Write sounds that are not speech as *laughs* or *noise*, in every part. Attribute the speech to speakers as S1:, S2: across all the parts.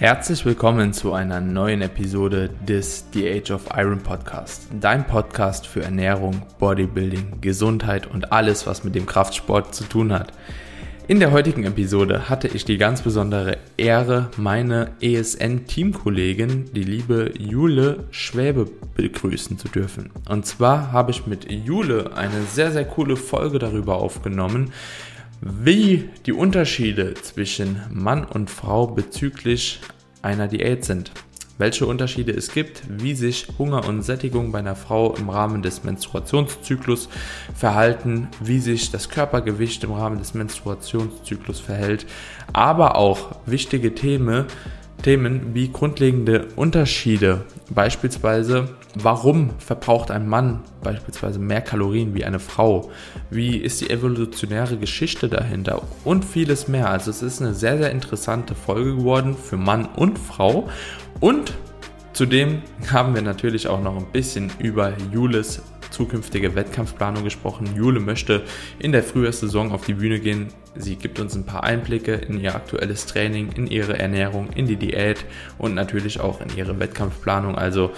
S1: Herzlich willkommen zu einer neuen Episode des The Age of Iron Podcast. Dein Podcast für Ernährung, Bodybuilding, Gesundheit und alles, was mit dem Kraftsport zu tun hat. In der heutigen Episode hatte ich die ganz besondere Ehre, meine ESN-Teamkollegin, die liebe Jule Schwäbe, begrüßen zu dürfen. Und zwar habe ich mit Jule eine sehr, sehr coole Folge darüber aufgenommen, wie die Unterschiede zwischen Mann und Frau bezüglich einer Diät sind, welche Unterschiede es gibt, wie sich Hunger und Sättigung bei einer Frau im Rahmen des Menstruationszyklus verhalten, wie sich das Körpergewicht im Rahmen des Menstruationszyklus verhält, aber auch wichtige Themen, Themen wie grundlegende Unterschiede, beispielsweise warum verbraucht ein Mann beispielsweise mehr Kalorien wie eine Frau, wie ist die evolutionäre Geschichte dahinter und vieles mehr. Also es ist eine sehr, sehr interessante Folge geworden für Mann und Frau und zudem haben wir natürlich auch noch ein bisschen über Jules zukünftige Wettkampfplanung gesprochen. Jule möchte in der Frühjahrssaison auf die Bühne gehen. Sie gibt uns ein paar Einblicke in ihr aktuelles Training, in ihre Ernährung, in die Diät und natürlich auch in ihre Wettkampfplanung. Also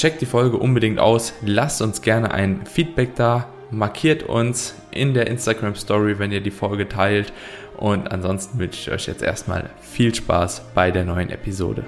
S1: checkt die Folge unbedingt aus. Lasst uns gerne ein Feedback da. Markiert uns in der Instagram Story, wenn ihr die Folge teilt. Und ansonsten wünsche ich euch jetzt erstmal viel Spaß bei der neuen Episode.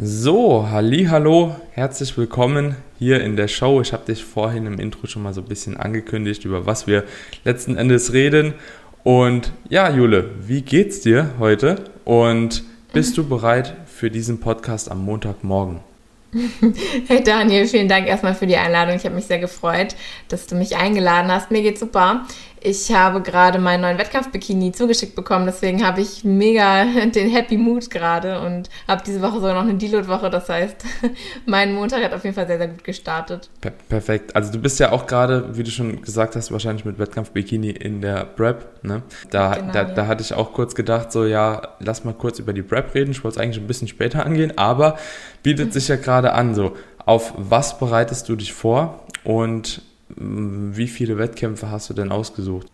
S1: So, halli, hallo, herzlich willkommen hier in der Show. Ich habe dich vorhin im Intro schon mal so ein bisschen angekündigt, über was wir letzten Endes reden. Und ja, Jule, wie geht's dir heute? Und bist du bereit für diesen Podcast am Montagmorgen? *laughs*
S2: Hey Daniel, vielen Dank erstmal für die Einladung. Ich habe mich sehr gefreut, dass du mich eingeladen hast. Mir geht's super. Ich habe gerade meinen neuen Wettkampf-Bikini zugeschickt bekommen, deswegen habe ich mega *laughs* den Happy Mood gerade und habe diese Woche sogar noch eine Deload-Woche. Das heißt, *laughs* mein Montag hat auf jeden Fall sehr, sehr gut gestartet.
S1: Per perfekt. Also du bist ja auch gerade, wie du schon gesagt hast, wahrscheinlich mit Wettkampf-Bikini in der Prep. Ne? Da, genau, da, ja. da hatte ich auch kurz gedacht, so ja, lass mal kurz über die Prep reden. Ich wollte es eigentlich ein bisschen später angehen, aber bietet *laughs* sich ja gerade an. So, auf was bereitest du dich vor und wie viele Wettkämpfe hast du denn ausgesucht?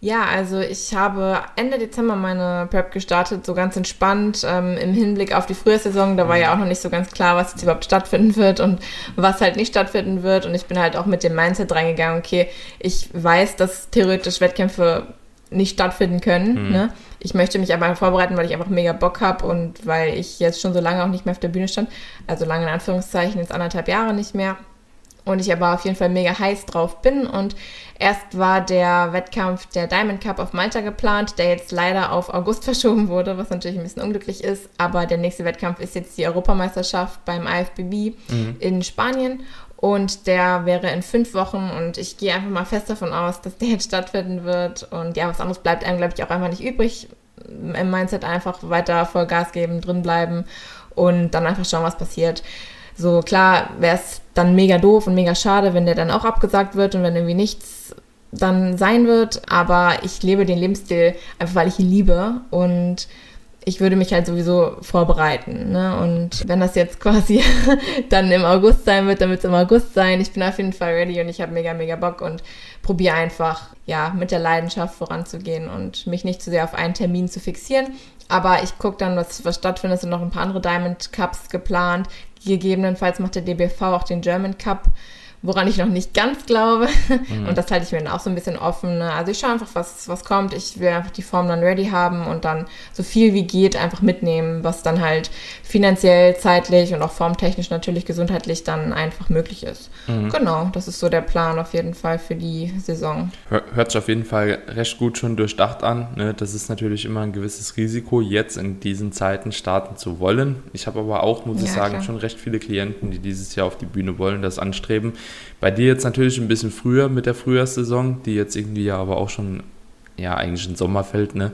S2: Ja, also ich habe Ende Dezember meine Prep gestartet, so ganz entspannt ähm, im Hinblick auf die Frühjahrssaison. Da war ja auch noch nicht so ganz klar, was jetzt überhaupt stattfinden wird und was halt nicht stattfinden wird. Und ich bin halt auch mit dem Mindset reingegangen, okay, ich weiß, dass theoretisch Wettkämpfe nicht stattfinden können. Mhm. Ne? Ich möchte mich aber vorbereiten, weil ich einfach mega Bock habe und weil ich jetzt schon so lange auch nicht mehr auf der Bühne stand. Also lange in Anführungszeichen, jetzt anderthalb Jahre nicht mehr und ich aber auf jeden Fall mega heiß drauf bin. Und erst war der Wettkampf der Diamond Cup auf Malta geplant, der jetzt leider auf August *laughs* verschoben wurde, was natürlich ein bisschen unglücklich ist. Aber der nächste Wettkampf ist jetzt die Europameisterschaft beim IFBB mhm. in Spanien. Und der wäre in fünf Wochen und ich gehe einfach mal fest davon aus, dass der jetzt stattfinden wird. Und ja, was anderes bleibt einem, glaube ich, auch einfach nicht übrig. Im Mindset einfach weiter Vollgas geben, drin bleiben und dann einfach schauen, was passiert. So klar wäre es dann mega doof und mega schade, wenn der dann auch abgesagt wird und wenn irgendwie nichts dann sein wird. Aber ich lebe den Lebensstil einfach, weil ich ihn liebe und ich würde mich halt sowieso vorbereiten. Ne? Und wenn das jetzt quasi *laughs* dann im August sein wird, dann wird es im August sein. Ich bin auf jeden Fall ready und ich habe mega, mega Bock und probiere einfach, ja, mit der Leidenschaft voranzugehen und mich nicht zu sehr auf einen Termin zu fixieren. Aber ich gucke dann, was, was stattfindet. Es sind noch ein paar andere Diamond Cups geplant. Gegebenenfalls macht der DBV auch den German Cup woran ich noch nicht ganz glaube. Mhm. Und das halte ich mir dann auch so ein bisschen offen. Ne? Also ich schaue einfach, was, was kommt. Ich will einfach die Form dann ready haben und dann so viel wie geht einfach mitnehmen, was dann halt finanziell, zeitlich und auch formtechnisch natürlich gesundheitlich dann einfach möglich ist. Mhm. Genau, das ist so der Plan auf jeden Fall für die Saison.
S1: Hört sich auf jeden Fall recht gut schon durchdacht an. Ne? Das ist natürlich immer ein gewisses Risiko, jetzt in diesen Zeiten starten zu wollen. Ich habe aber auch, muss ja, ich sagen, klar. schon recht viele Klienten, die dieses Jahr auf die Bühne wollen, das anstreben. Bei dir jetzt natürlich ein bisschen früher mit der Frühjahrssaison, die jetzt irgendwie ja aber auch schon ja eigentlich in Sommer fällt. Ne?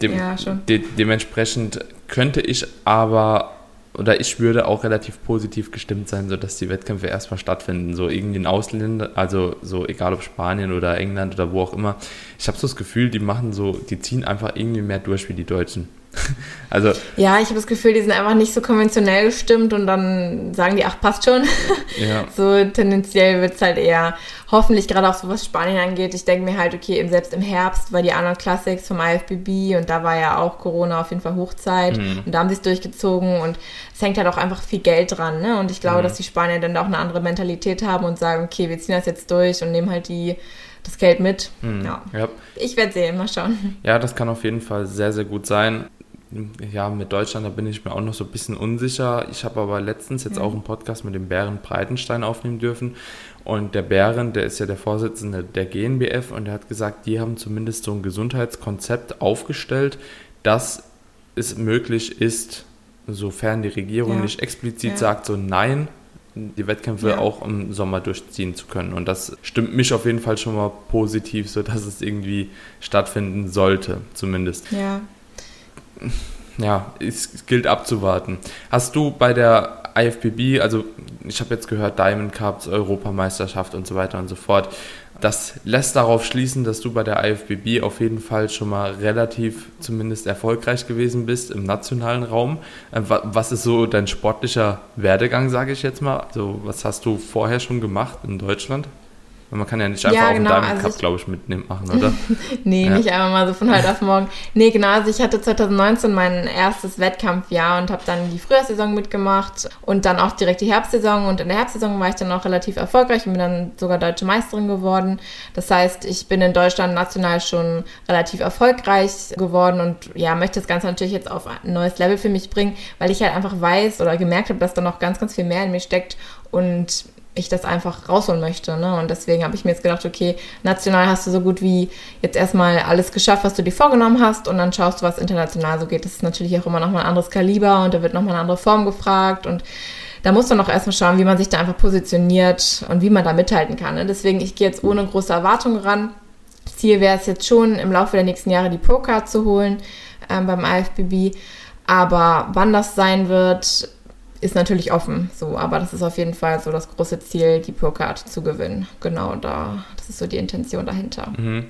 S1: Dem, ja, schon. De dementsprechend könnte ich aber oder ich würde auch relativ positiv gestimmt sein, sodass die Wettkämpfe erstmal stattfinden. So irgendwie in Ausländern, also so egal ob Spanien oder England oder wo auch immer. Ich habe so das Gefühl, die machen so, die ziehen einfach irgendwie mehr durch wie die Deutschen. *laughs*
S2: also ja, ich habe das Gefühl, die sind einfach nicht so konventionell gestimmt und dann sagen die, ach, passt schon. *laughs* Ja. so tendenziell wird es halt eher, hoffentlich gerade auch so was Spanien angeht. Ich denke mir halt, okay, eben selbst im Herbst war die Arnold Classics vom IFBB und da war ja auch Corona auf jeden Fall Hochzeit mhm. und da haben sie es durchgezogen und es hängt halt auch einfach viel Geld dran. Ne? Und ich glaube, mhm. dass die Spanier dann auch eine andere Mentalität haben und sagen, okay, wir ziehen das jetzt durch und nehmen halt die das Geld mit. Mhm. Ja. ja. Ich werde sehen, mal schauen.
S1: Ja, das kann auf jeden Fall sehr, sehr gut sein. Ja, mit Deutschland, da bin ich mir auch noch so ein bisschen unsicher. Ich habe aber letztens jetzt mhm. auch einen Podcast mit dem Bären Breitenstein aufnehmen dürfen. Und der Bären, der ist ja der Vorsitzende der GNBF und der hat gesagt, die haben zumindest so ein Gesundheitskonzept aufgestellt, dass es möglich ist, sofern die Regierung ja. nicht explizit ja. sagt, so nein, die Wettkämpfe ja. auch im Sommer durchziehen zu können. Und das stimmt mich auf jeden Fall schon mal positiv, sodass es irgendwie stattfinden sollte, zumindest.
S2: Ja.
S1: Ja, es gilt abzuwarten. Hast du bei der IFBB, also ich habe jetzt gehört, Diamond Cups, Europameisterschaft und so weiter und so fort, das lässt darauf schließen, dass du bei der IFBB auf jeden Fall schon mal relativ zumindest erfolgreich gewesen bist im nationalen Raum. Äh, was ist so dein sportlicher Werdegang, sage ich jetzt mal? Also, was hast du vorher schon gemacht in Deutschland? Man kann ja nicht einfach ja, genau, auf den Diamond also Cup, glaube ich, mitnehmen machen, oder? *laughs*
S2: nee, ja. nicht einfach mal so von heute auf morgen. Nee, genau, also ich hatte 2019 mein erstes Wettkampfjahr und habe dann die Frühjahrssaison mitgemacht und dann auch direkt die Herbstsaison. Und in der Herbstsaison war ich dann auch relativ erfolgreich und bin dann sogar deutsche Meisterin geworden. Das heißt, ich bin in Deutschland national schon relativ erfolgreich geworden und ja, möchte das Ganze natürlich jetzt auf ein neues Level für mich bringen, weil ich halt einfach weiß oder gemerkt habe, dass da noch ganz, ganz viel mehr in mir steckt und ich das einfach rausholen möchte. Ne? Und deswegen habe ich mir jetzt gedacht, okay, national hast du so gut wie jetzt erstmal alles geschafft, was du dir vorgenommen hast und dann schaust du, was international so geht. Das ist natürlich auch immer nochmal ein anderes Kaliber und da wird nochmal eine andere Form gefragt und da muss man auch erstmal schauen, wie man sich da einfach positioniert und wie man da mithalten kann. Ne? Deswegen, ich gehe jetzt ohne große Erwartungen ran. Ziel wäre es jetzt schon, im Laufe der nächsten Jahre die Pro-Card zu holen ähm, beim IFBB. Aber wann das sein wird, ist natürlich offen, so, aber das ist auf jeden Fall so das große Ziel, die Pro-Card zu gewinnen. Genau, da, das ist so die Intention dahinter.
S1: Mhm.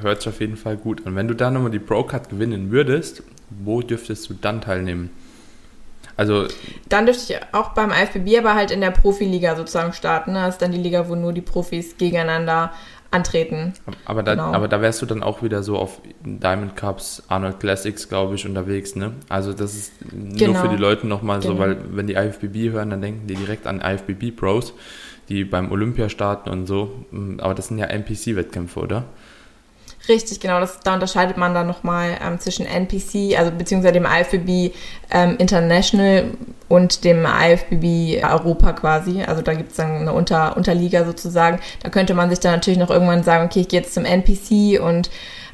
S1: Hört sich auf jeden Fall gut an. Wenn du da nochmal die Pro-Card gewinnen würdest, wo dürftest du dann teilnehmen? Also
S2: dann dürfte ich auch beim IFBB, aber halt in der Profiliga sozusagen starten. Ne? Das ist dann die Liga, wo nur die Profis gegeneinander antreten.
S1: Aber da, genau. aber da wärst du dann auch wieder so auf Diamond Cups, Arnold Classics, glaube ich, unterwegs, ne? Also das ist genau. nur für die Leute nochmal genau. so, weil wenn die IFBB hören, dann denken die direkt an IFBB Pros, die beim Olympia starten und so. Aber das sind ja NPC-Wettkämpfe, oder?
S2: Richtig, genau. Das, da unterscheidet man dann nochmal ähm, zwischen NPC, also beziehungsweise dem IFBB ähm, International und dem IFBB Europa quasi. Also da gibt es dann eine Unter Unterliga sozusagen. Da könnte man sich dann natürlich noch irgendwann sagen, okay, ich gehe jetzt zum NPC und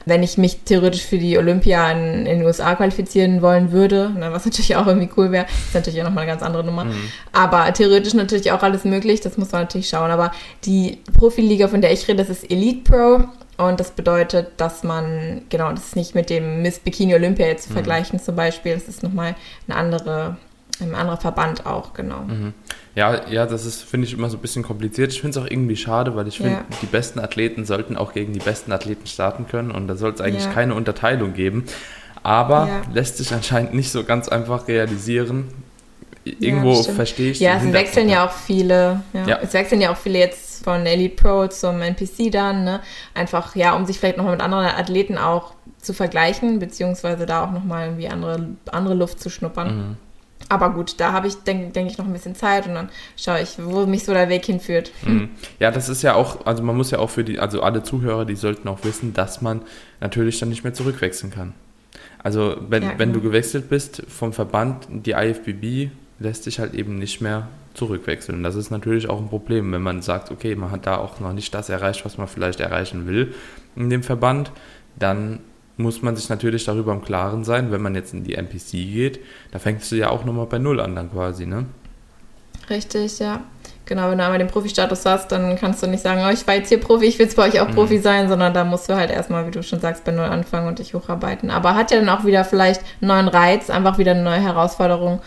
S2: wenn ich mich theoretisch für die Olympia in, in den USA qualifizieren wollen würde, ne, was *laughs* natürlich auch irgendwie cool wäre, ist natürlich auch nochmal eine ganz andere Nummer. Mhm. Aber theoretisch natürlich auch alles möglich, das muss man natürlich schauen. Aber die Profiliga, von der ich rede, das ist Elite Pro und das bedeutet, dass man, genau, das ist nicht mit dem Miss Bikini Olympia jetzt zu mhm. vergleichen zum Beispiel. Das ist nochmal eine andere, ein anderer Verband auch, genau.
S1: Mhm. Ja, ja, das ist, finde ich, immer so ein bisschen kompliziert. Ich finde es auch irgendwie schade, weil ich finde, ja. die besten Athleten sollten auch gegen die besten Athleten starten können und da soll es eigentlich ja. keine Unterteilung geben. Aber ja. lässt sich anscheinend nicht so ganz einfach realisieren. Irgendwo verstehe ich
S2: Ja, es wechseln ja auch viele. Ja. Es wechseln ja auch viele jetzt von Elite Pro zum NPC dann, ne? Einfach, ja, um sich vielleicht nochmal mit anderen Athleten auch zu vergleichen, beziehungsweise da auch nochmal irgendwie andere, andere Luft zu schnuppern. Mhm. Aber gut, da habe ich, denke denk ich, noch ein bisschen Zeit und dann schaue ich, wo mich so der Weg hinführt.
S1: Mhm. Ja, das ist ja auch, also man muss ja auch für die, also alle Zuhörer, die sollten auch wissen, dass man natürlich dann nicht mehr zurückwechseln kann. Also wenn, ja, genau. wenn du gewechselt bist vom Verband, die IFBB lässt sich halt eben nicht mehr zurückwechseln. Das ist natürlich auch ein Problem, wenn man sagt, okay, man hat da auch noch nicht das erreicht, was man vielleicht erreichen will in dem Verband, dann muss man sich natürlich darüber im Klaren sein, wenn man jetzt in die NPC geht, da fängst du ja auch nochmal bei Null an dann quasi, ne?
S2: Richtig, ja. Genau, wenn du einmal den Profi-Status hast, dann kannst du nicht sagen, oh, ich war jetzt hier Profi, ich will jetzt bei euch auch mhm. Profi sein, sondern da musst du halt erstmal, wie du schon sagst, bei Null anfangen und dich hocharbeiten. Aber hat ja dann auch wieder vielleicht einen neuen Reiz, einfach wieder eine neue Herausforderung.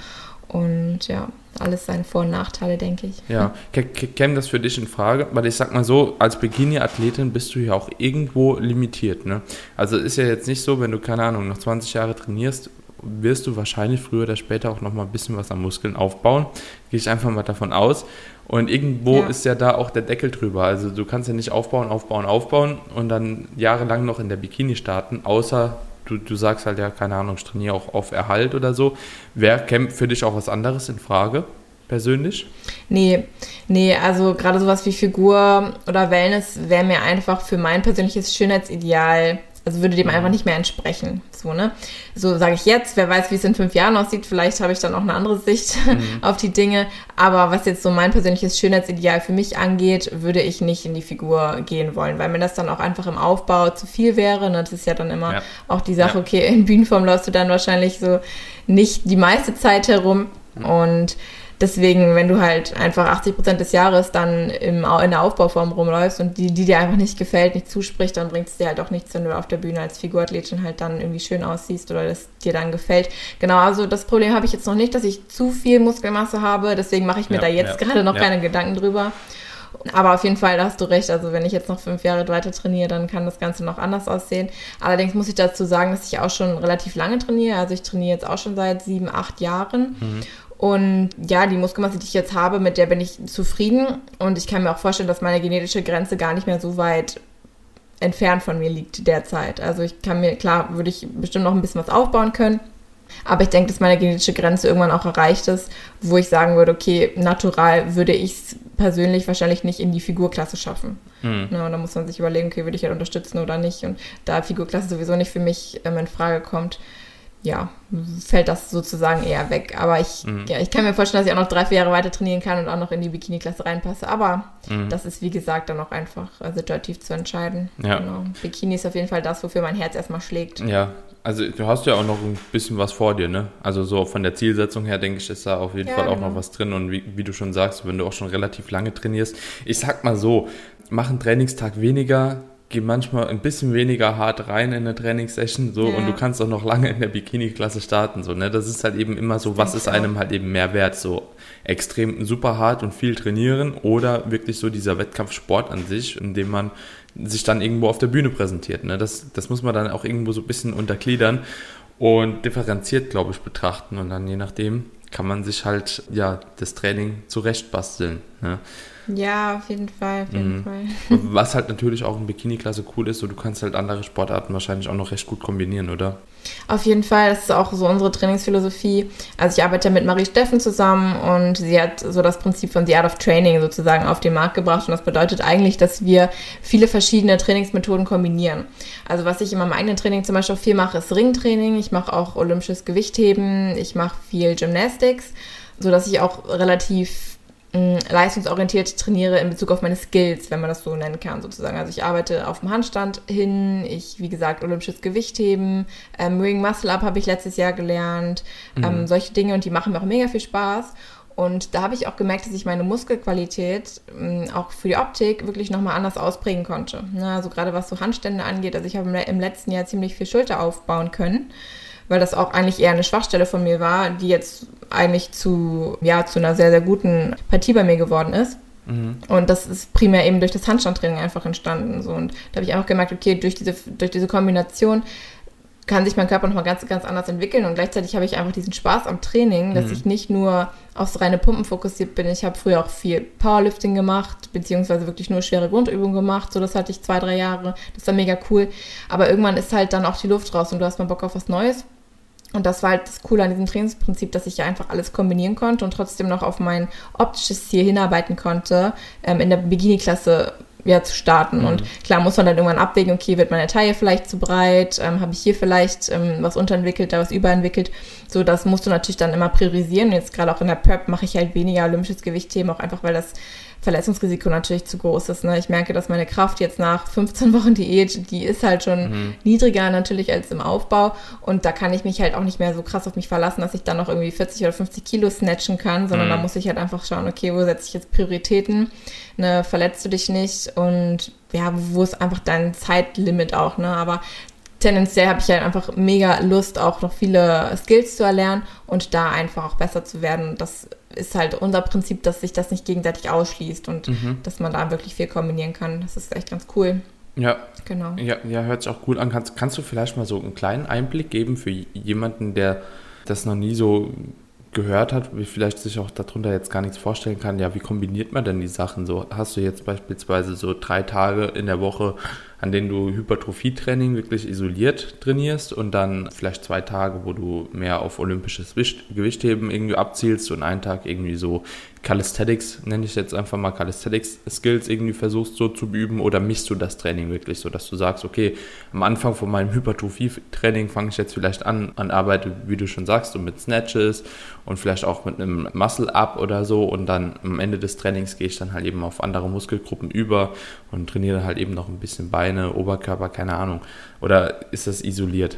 S2: Und ja, alles seine Vor- und Nachteile, denke ich.
S1: Ja, käme das für dich in Frage? Weil ich sag mal so, als Bikini-Athletin bist du ja auch irgendwo limitiert. Ne? Also ist ja jetzt nicht so, wenn du, keine Ahnung, noch 20 Jahre trainierst wirst du wahrscheinlich früher oder später auch nochmal ein bisschen was an Muskeln aufbauen. Gehe ich einfach mal davon aus. Und irgendwo ja. ist ja da auch der Deckel drüber. Also du kannst ja nicht aufbauen, aufbauen, aufbauen und dann jahrelang noch in der Bikini starten, außer du, du sagst halt ja, keine Ahnung, ich trainiere auch auf Erhalt oder so. Wer kämpft für dich auch was anderes in Frage? persönlich?
S2: Nee, nee, also gerade sowas wie Figur oder Wellness wäre mir einfach für mein persönliches Schönheitsideal, also würde dem einfach nicht mehr entsprechen. So, ne? So sage ich jetzt, wer weiß, wie es in fünf Jahren aussieht, vielleicht habe ich dann auch eine andere Sicht mhm. *laughs* auf die Dinge. Aber was jetzt so mein persönliches Schönheitsideal für mich angeht, würde ich nicht in die Figur gehen wollen, weil mir das dann auch einfach im Aufbau zu viel wäre. Ne? Das ist ja dann immer ja. auch die Sache, ja. okay, in Bühnenform läufst du dann wahrscheinlich so nicht die meiste Zeit herum. Mhm. Und Deswegen, wenn du halt einfach 80 Prozent des Jahres dann im, in der Aufbauform rumläufst und die, die dir einfach nicht gefällt, nicht zuspricht, dann bringt es dir halt auch nichts, wenn du auf der Bühne als Figurathletin halt dann irgendwie schön aussiehst oder das dir dann gefällt. Genau, also das Problem habe ich jetzt noch nicht, dass ich zu viel Muskelmasse habe, deswegen mache ich mir ja, da jetzt ja, gerade noch ja. keine Gedanken drüber. Aber auf jeden Fall, da hast du recht. Also wenn ich jetzt noch fünf Jahre weiter trainiere, dann kann das Ganze noch anders aussehen. Allerdings muss ich dazu sagen, dass ich auch schon relativ lange trainiere. Also ich trainiere jetzt auch schon seit sieben, acht Jahren. Mhm. Und ja, die Muskelmasse, die ich jetzt habe, mit der bin ich zufrieden. Und ich kann mir auch vorstellen, dass meine genetische Grenze gar nicht mehr so weit entfernt von mir liegt derzeit. Also ich kann mir, klar, würde ich bestimmt noch ein bisschen was aufbauen können. Aber ich denke, dass meine genetische Grenze irgendwann auch erreicht ist, wo ich sagen würde, okay, natural würde ich es persönlich wahrscheinlich nicht in die Figurklasse schaffen. Mhm. Ja, da muss man sich überlegen, okay, würde ich halt unterstützen oder nicht. Und da Figurklasse sowieso nicht für mich ähm, in Frage kommt, ja, fällt das sozusagen eher weg. Aber ich, mhm. ja, ich kann mir vorstellen, dass ich auch noch drei, vier Jahre weiter trainieren kann und auch noch in die Bikini-Klasse reinpasse. Aber mhm. das ist, wie gesagt, dann auch einfach äh, situativ zu entscheiden. Ja. Genau. Bikini ist auf jeden Fall das, wofür mein Herz erstmal schlägt.
S1: Ja, also du hast ja auch noch ein bisschen was vor dir, ne? Also so von der Zielsetzung her, denke ich, ist da auf jeden ja, Fall auch genau. noch was drin. Und wie, wie du schon sagst, wenn du auch schon relativ lange trainierst, ich sag mal so, mach einen Trainingstag weniger, geh manchmal ein bisschen weniger hart rein in eine Trainingssession so ja. und du kannst auch noch lange in der Bikini-Klasse starten so ne das ist halt eben immer so was ist einem halt eben mehr wert so extrem super hart und viel trainieren oder wirklich so dieser Wettkampfsport an sich in dem man sich dann irgendwo auf der Bühne präsentiert ne das das muss man dann auch irgendwo so ein bisschen untergliedern und differenziert glaube ich betrachten und dann je nachdem kann man sich halt ja das Training zurechtbasteln ne?
S2: Ja, auf jeden Fall, auf jeden mhm. Fall. *laughs*
S1: Was halt natürlich auch in Bikini-Klasse cool ist, so du kannst halt andere Sportarten wahrscheinlich auch noch recht gut kombinieren, oder?
S2: Auf jeden Fall, das ist auch so unsere Trainingsphilosophie. Also ich arbeite mit Marie Steffen zusammen und sie hat so das Prinzip von The Art of Training sozusagen auf den Markt gebracht und das bedeutet eigentlich, dass wir viele verschiedene Trainingsmethoden kombinieren. Also was ich in meinem eigenen Training zum Beispiel viel mache, ist Ringtraining. Ich mache auch olympisches Gewichtheben, ich mache viel Gymnastics, sodass ich auch relativ leistungsorientiert trainiere in Bezug auf meine Skills, wenn man das so nennen kann, sozusagen. Also ich arbeite auf dem Handstand hin, ich, wie gesagt, olympisches Gewichtheben, ähm, Ring Muscle Up habe ich letztes Jahr gelernt, ähm, mhm. ähm, solche Dinge und die machen mir auch mega viel Spaß. Und da habe ich auch gemerkt, dass ich meine Muskelqualität ähm, auch für die Optik wirklich nochmal anders ausprägen konnte. Na, also gerade was so Handstände angeht, also ich habe im letzten Jahr ziemlich viel Schulter aufbauen können weil das auch eigentlich eher eine Schwachstelle von mir war, die jetzt eigentlich zu, ja, zu einer sehr, sehr guten Partie bei mir geworden ist. Mhm. Und das ist primär eben durch das Handstandtraining einfach entstanden. So. Und da habe ich einfach gemerkt, okay, durch diese, durch diese Kombination kann sich mein Körper nochmal ganz, ganz anders entwickeln und gleichzeitig habe ich einfach diesen Spaß am Training, dass mhm. ich nicht nur aufs reine Pumpen fokussiert bin. Ich habe früher auch viel Powerlifting gemacht, beziehungsweise wirklich nur schwere Grundübungen gemacht. So, das hatte ich zwei, drei Jahre. Das war mega cool. Aber irgendwann ist halt dann auch die Luft raus und du hast mal Bock auf was Neues. Und das war halt das Coole an diesem Trainingsprinzip, dass ich ja einfach alles kombinieren konnte und trotzdem noch auf mein optisches Ziel hinarbeiten konnte, ähm, in der Bikini-Klasse ja, zu starten. Mhm. Und klar muss man dann irgendwann abwägen, okay, wird meine Taille vielleicht zu breit, ähm, habe ich hier vielleicht ähm, was unterentwickelt, da was überentwickelt. So, das musst du natürlich dann immer priorisieren. Und jetzt gerade auch in der Prep mache ich halt weniger olympisches Gewichtheben, auch einfach, weil das Verletzungsrisiko natürlich zu groß ist. Ne? Ich merke, dass meine Kraft jetzt nach 15 Wochen Diät, die ist halt schon mhm. niedriger natürlich als im Aufbau. Und da kann ich mich halt auch nicht mehr so krass auf mich verlassen, dass ich dann noch irgendwie 40 oder 50 Kilo snatchen kann, sondern mhm. da muss ich halt einfach schauen, okay, wo setze ich jetzt Prioritäten? Ne, verletzt du dich nicht? Und ja, wo ist einfach dein Zeitlimit auch, ne? Aber tendenziell habe ich halt einfach mega Lust, auch noch viele Skills zu erlernen und da einfach auch besser zu werden. Das ist halt unser Prinzip, dass sich das nicht gegenseitig ausschließt und mhm. dass man da wirklich viel kombinieren kann. Das ist echt ganz cool.
S1: Ja. Genau. Ja, ja, hört sich auch gut an. Kannst, kannst du vielleicht mal so einen kleinen Einblick geben für jemanden, der das noch nie so gehört hat, wie vielleicht sich auch darunter jetzt gar nichts vorstellen kann, ja, wie kombiniert man denn die Sachen so? Hast du jetzt beispielsweise so drei Tage in der Woche an denen du Hypertrophietraining wirklich isoliert trainierst und dann vielleicht zwei Tage, wo du mehr auf olympisches Gewichtheben irgendwie abzielst und einen Tag irgendwie so Calisthenics, nenne ich jetzt einfach mal Calisthenics Skills irgendwie versuchst so zu üben oder mischst du das Training wirklich so, dass du sagst, okay, am Anfang von meinem Hypertrophie-Training fange ich jetzt vielleicht an, an Arbeit, wie du schon sagst, so mit Snatches und vielleicht auch mit einem Muscle-Up oder so und dann am Ende des Trainings gehe ich dann halt eben auf andere Muskelgruppen über und trainiere halt eben noch ein bisschen bei Beine, Oberkörper, keine Ahnung. Oder ist das isoliert?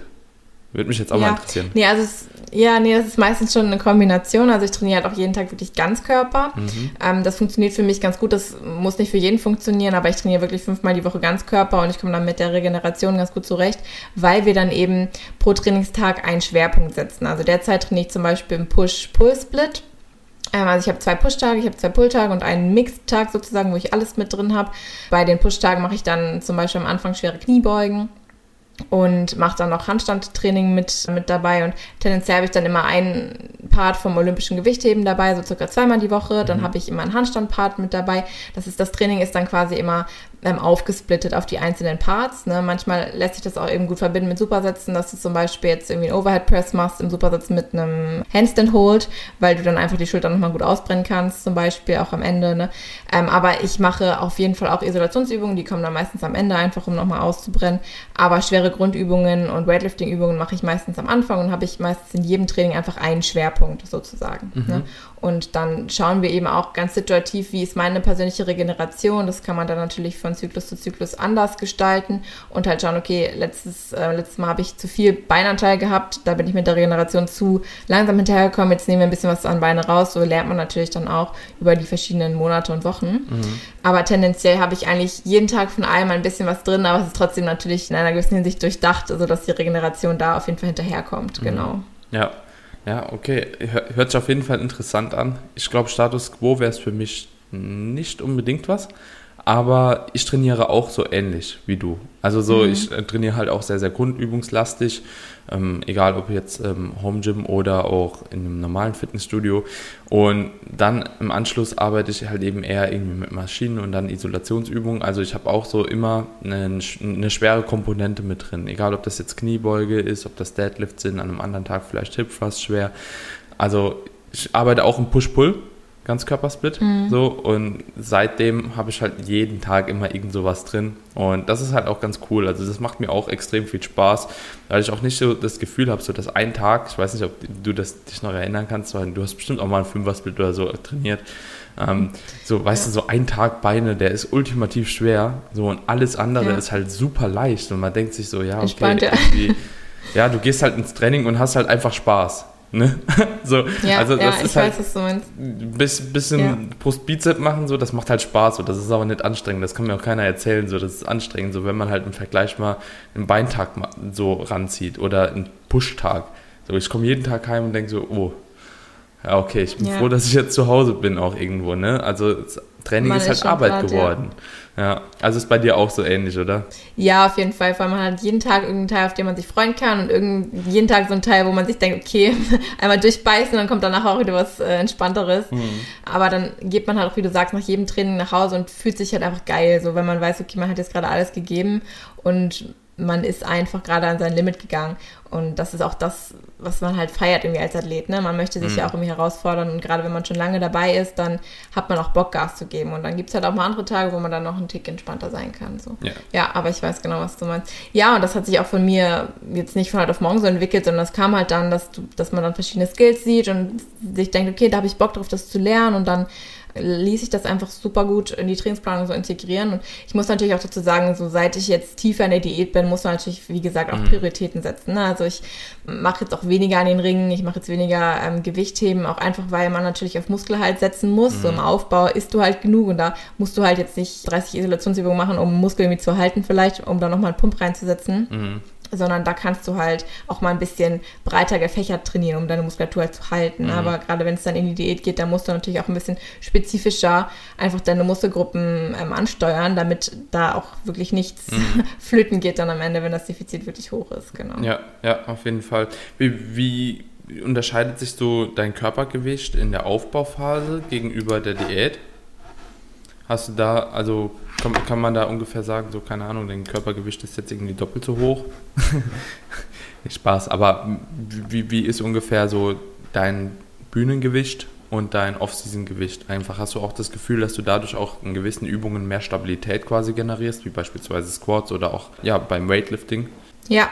S1: Würde mich jetzt auch
S2: ja.
S1: mal interessieren.
S2: Nee, also es, ja, nee, das ist meistens schon eine Kombination. Also ich trainiere halt auch jeden Tag wirklich Ganzkörper. Mhm. Ähm, das funktioniert für mich ganz gut. Das muss nicht für jeden funktionieren, aber ich trainiere wirklich fünfmal die Woche Ganzkörper und ich komme dann mit der Regeneration ganz gut zurecht, weil wir dann eben pro Trainingstag einen Schwerpunkt setzen. Also derzeit trainiere ich zum Beispiel im Push-Pull-Split. Ähm, also ich habe zwei Push-Tage, ich habe zwei Pull-Tage und einen Mixed-Tag sozusagen, wo ich alles mit drin habe. Bei den Push-Tagen mache ich dann zum Beispiel am Anfang schwere Kniebeugen und mache dann noch Handstandtraining mit, mit dabei und tendenziell habe ich dann immer einen Part vom olympischen Gewichtheben dabei, so circa zweimal die Woche. Dann mhm. habe ich immer einen Handstandpart mit dabei. Das ist das Training ist dann quasi immer ähm, aufgesplittet auf die einzelnen Parts. Ne? Manchmal lässt sich das auch eben gut verbinden mit Supersätzen, dass du zum Beispiel jetzt irgendwie einen Overhead Press machst im Supersatz mit einem Handstand Hold, weil du dann einfach die Schulter nochmal gut ausbrennen kannst, zum Beispiel auch am Ende. Ne? Ähm, aber ich mache auf jeden Fall auch Isolationsübungen, die kommen dann meistens am Ende einfach, um nochmal auszubrennen. Aber schwere Grundübungen und Weightlifting-Übungen mache ich meistens am Anfang und habe ich meistens in jedem Training einfach einen Schwerpunkt sozusagen. Mhm. Ne? Und dann schauen wir eben auch ganz situativ, wie ist meine persönliche Regeneration. Das kann man dann natürlich von Zyklus zu Zyklus anders gestalten und halt schauen, okay, letztes, äh, letztes Mal habe ich zu viel Beinanteil gehabt, da bin ich mit der Regeneration zu langsam hinterhergekommen, jetzt nehmen wir ein bisschen was an Beine raus. So lernt man natürlich dann auch über die verschiedenen Monate und Wochen. Mhm. Aber tendenziell habe ich eigentlich jeden Tag von allem ein bisschen was drin, aber es ist trotzdem natürlich in einer gewissen Hinsicht durchdacht, sodass die Regeneration da auf jeden Fall hinterherkommt.
S1: Mhm.
S2: Genau.
S1: Ja, ja, okay. Hört sich auf jeden Fall interessant an. Ich glaube, Status Quo wäre es für mich nicht unbedingt was. Aber ich trainiere auch so ähnlich wie du. Also so, mhm. ich äh, trainiere halt auch sehr, sehr grundübungslastig. Ähm, egal ob jetzt ähm, Home Gym oder auch in einem normalen Fitnessstudio. Und dann im Anschluss arbeite ich halt eben eher irgendwie mit Maschinen und dann Isolationsübungen. Also ich habe auch so immer eine, eine, schwere Komponente mit drin. Egal ob das jetzt Kniebeuge ist, ob das Deadlift sind, an einem anderen Tag vielleicht Hip Thrust schwer. Also ich arbeite auch im Push-Pull. Ganzkörpersplit. Mhm. So, und seitdem habe ich halt jeden Tag immer irgend sowas drin. Und das ist halt auch ganz cool. Also das macht mir auch extrem viel Spaß, weil ich auch nicht so das Gefühl habe, so dass ein Tag, ich weiß nicht, ob du das dich noch erinnern kannst, weil du hast bestimmt auch mal ein Fünfer-Split oder so trainiert. Ähm, so, weißt ja. du, so ein Tag Beine, der ist ultimativ schwer. So, und alles andere ja. ist halt super leicht. Und man denkt sich so, ja, okay, Entspannt, ja. ja, du gehst halt ins Training und hast halt einfach Spaß. Ne? *laughs* so,
S2: ja, also das ja, ist halt weiß.
S1: Bis, bisschen ja. Brust-Bizep machen, so, das macht halt Spaß, so, das ist aber nicht anstrengend, das kann mir auch keiner erzählen, so, das ist anstrengend, so, wenn man halt im Vergleich mal einen Beintag so ranzieht oder einen Pushtag. So, ich komme jeden Tag heim und denke so, oh, ja, okay, ich bin ja. froh, dass ich jetzt zu Hause bin auch irgendwo, ne? Also Training ist halt Arbeit grad, geworden. Ja. ja. also ist bei dir auch so ähnlich, oder?
S2: Ja, auf jeden Fall, weil man hat jeden Tag irgendeinen Teil, auf den man sich freuen kann und irgend, jeden Tag so einen Teil, wo man sich denkt, okay, *laughs* einmal durchbeißen, dann kommt danach auch wieder was äh, Entspannteres. Mhm. Aber dann geht man halt auch, wie du sagst, nach jedem Training nach Hause und fühlt sich halt einfach geil, so wenn man weiß, okay, man hat jetzt gerade alles gegeben und man ist einfach gerade an sein Limit gegangen. Und das ist auch das, was man halt feiert irgendwie als Athlet. Ne? Man möchte sich mhm. ja auch irgendwie herausfordern und gerade wenn man schon lange dabei ist, dann hat man auch Bock, Gas zu geben. Und dann gibt es halt auch mal andere Tage, wo man dann noch einen Tick entspannter sein kann. So. Ja. ja, aber ich weiß genau, was du meinst. Ja, und das hat sich auch von mir jetzt nicht von heute auf morgen so entwickelt, sondern das kam halt dann, dass, du, dass man dann verschiedene Skills sieht und sich denkt, okay, da habe ich Bock drauf, das zu lernen und dann ließ sich das einfach super gut in die Trainingsplanung so integrieren. Und ich muss natürlich auch dazu sagen, so seit ich jetzt tiefer in der Diät bin, muss man natürlich, wie gesagt, auch mhm. Prioritäten setzen. Ne? Also ich mache jetzt auch weniger an den Ringen, ich mache jetzt weniger ähm, Gewichtheben, auch einfach, weil man natürlich auf Muskelhalt setzen muss. Mhm. So im mhm. Aufbau isst du halt genug und da musst du halt jetzt nicht 30 Isolationsübungen machen, um Muskel irgendwie zu halten vielleicht, um da nochmal einen Pump reinzusetzen. Mhm. Sondern da kannst du halt auch mal ein bisschen breiter gefächert trainieren, um deine Muskulatur halt zu halten. Mhm. Aber gerade wenn es dann in die Diät geht, dann musst du natürlich auch ein bisschen spezifischer einfach deine Muskelgruppen ähm, ansteuern, damit da auch wirklich nichts mhm. *laughs* flöten geht dann am Ende, wenn das Defizit wirklich hoch ist. Genau.
S1: Ja, ja, auf jeden Fall. Wie, wie unterscheidet sich so dein Körpergewicht in der Aufbauphase gegenüber der Diät? Hast du da, also kann, kann man da ungefähr sagen, so keine Ahnung, dein Körpergewicht ist jetzt irgendwie doppelt so hoch? *laughs* Spaß, aber wie, wie ist ungefähr so dein Bühnengewicht und dein Off-Season-Gewicht? Einfach hast du auch das Gefühl, dass du dadurch auch in gewissen Übungen mehr Stabilität quasi generierst, wie beispielsweise Squats oder auch ja, beim Weightlifting?
S2: Ja,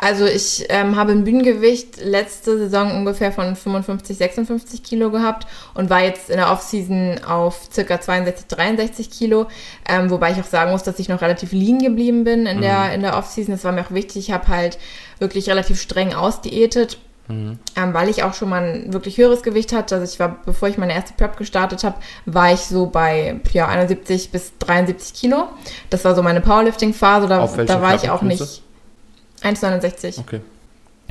S2: also ich ähm, habe ein Bühnengewicht letzte Saison ungefähr von 55, 56 Kilo gehabt und war jetzt in der Offseason auf circa 62, 63 Kilo, ähm, wobei ich auch sagen muss, dass ich noch relativ lean geblieben bin in mhm. der, in der Offseason. Das war mir auch wichtig. Ich habe halt wirklich relativ streng ausdiätet, mhm. ähm, weil ich auch schon mal ein wirklich höheres Gewicht hatte. Also ich war, bevor ich meine erste Prep gestartet habe, war ich so bei ja, 71 bis 73 Kilo. Das war so meine Powerlifting-Phase. Da, da war ich auch nicht 1,69.
S1: Okay.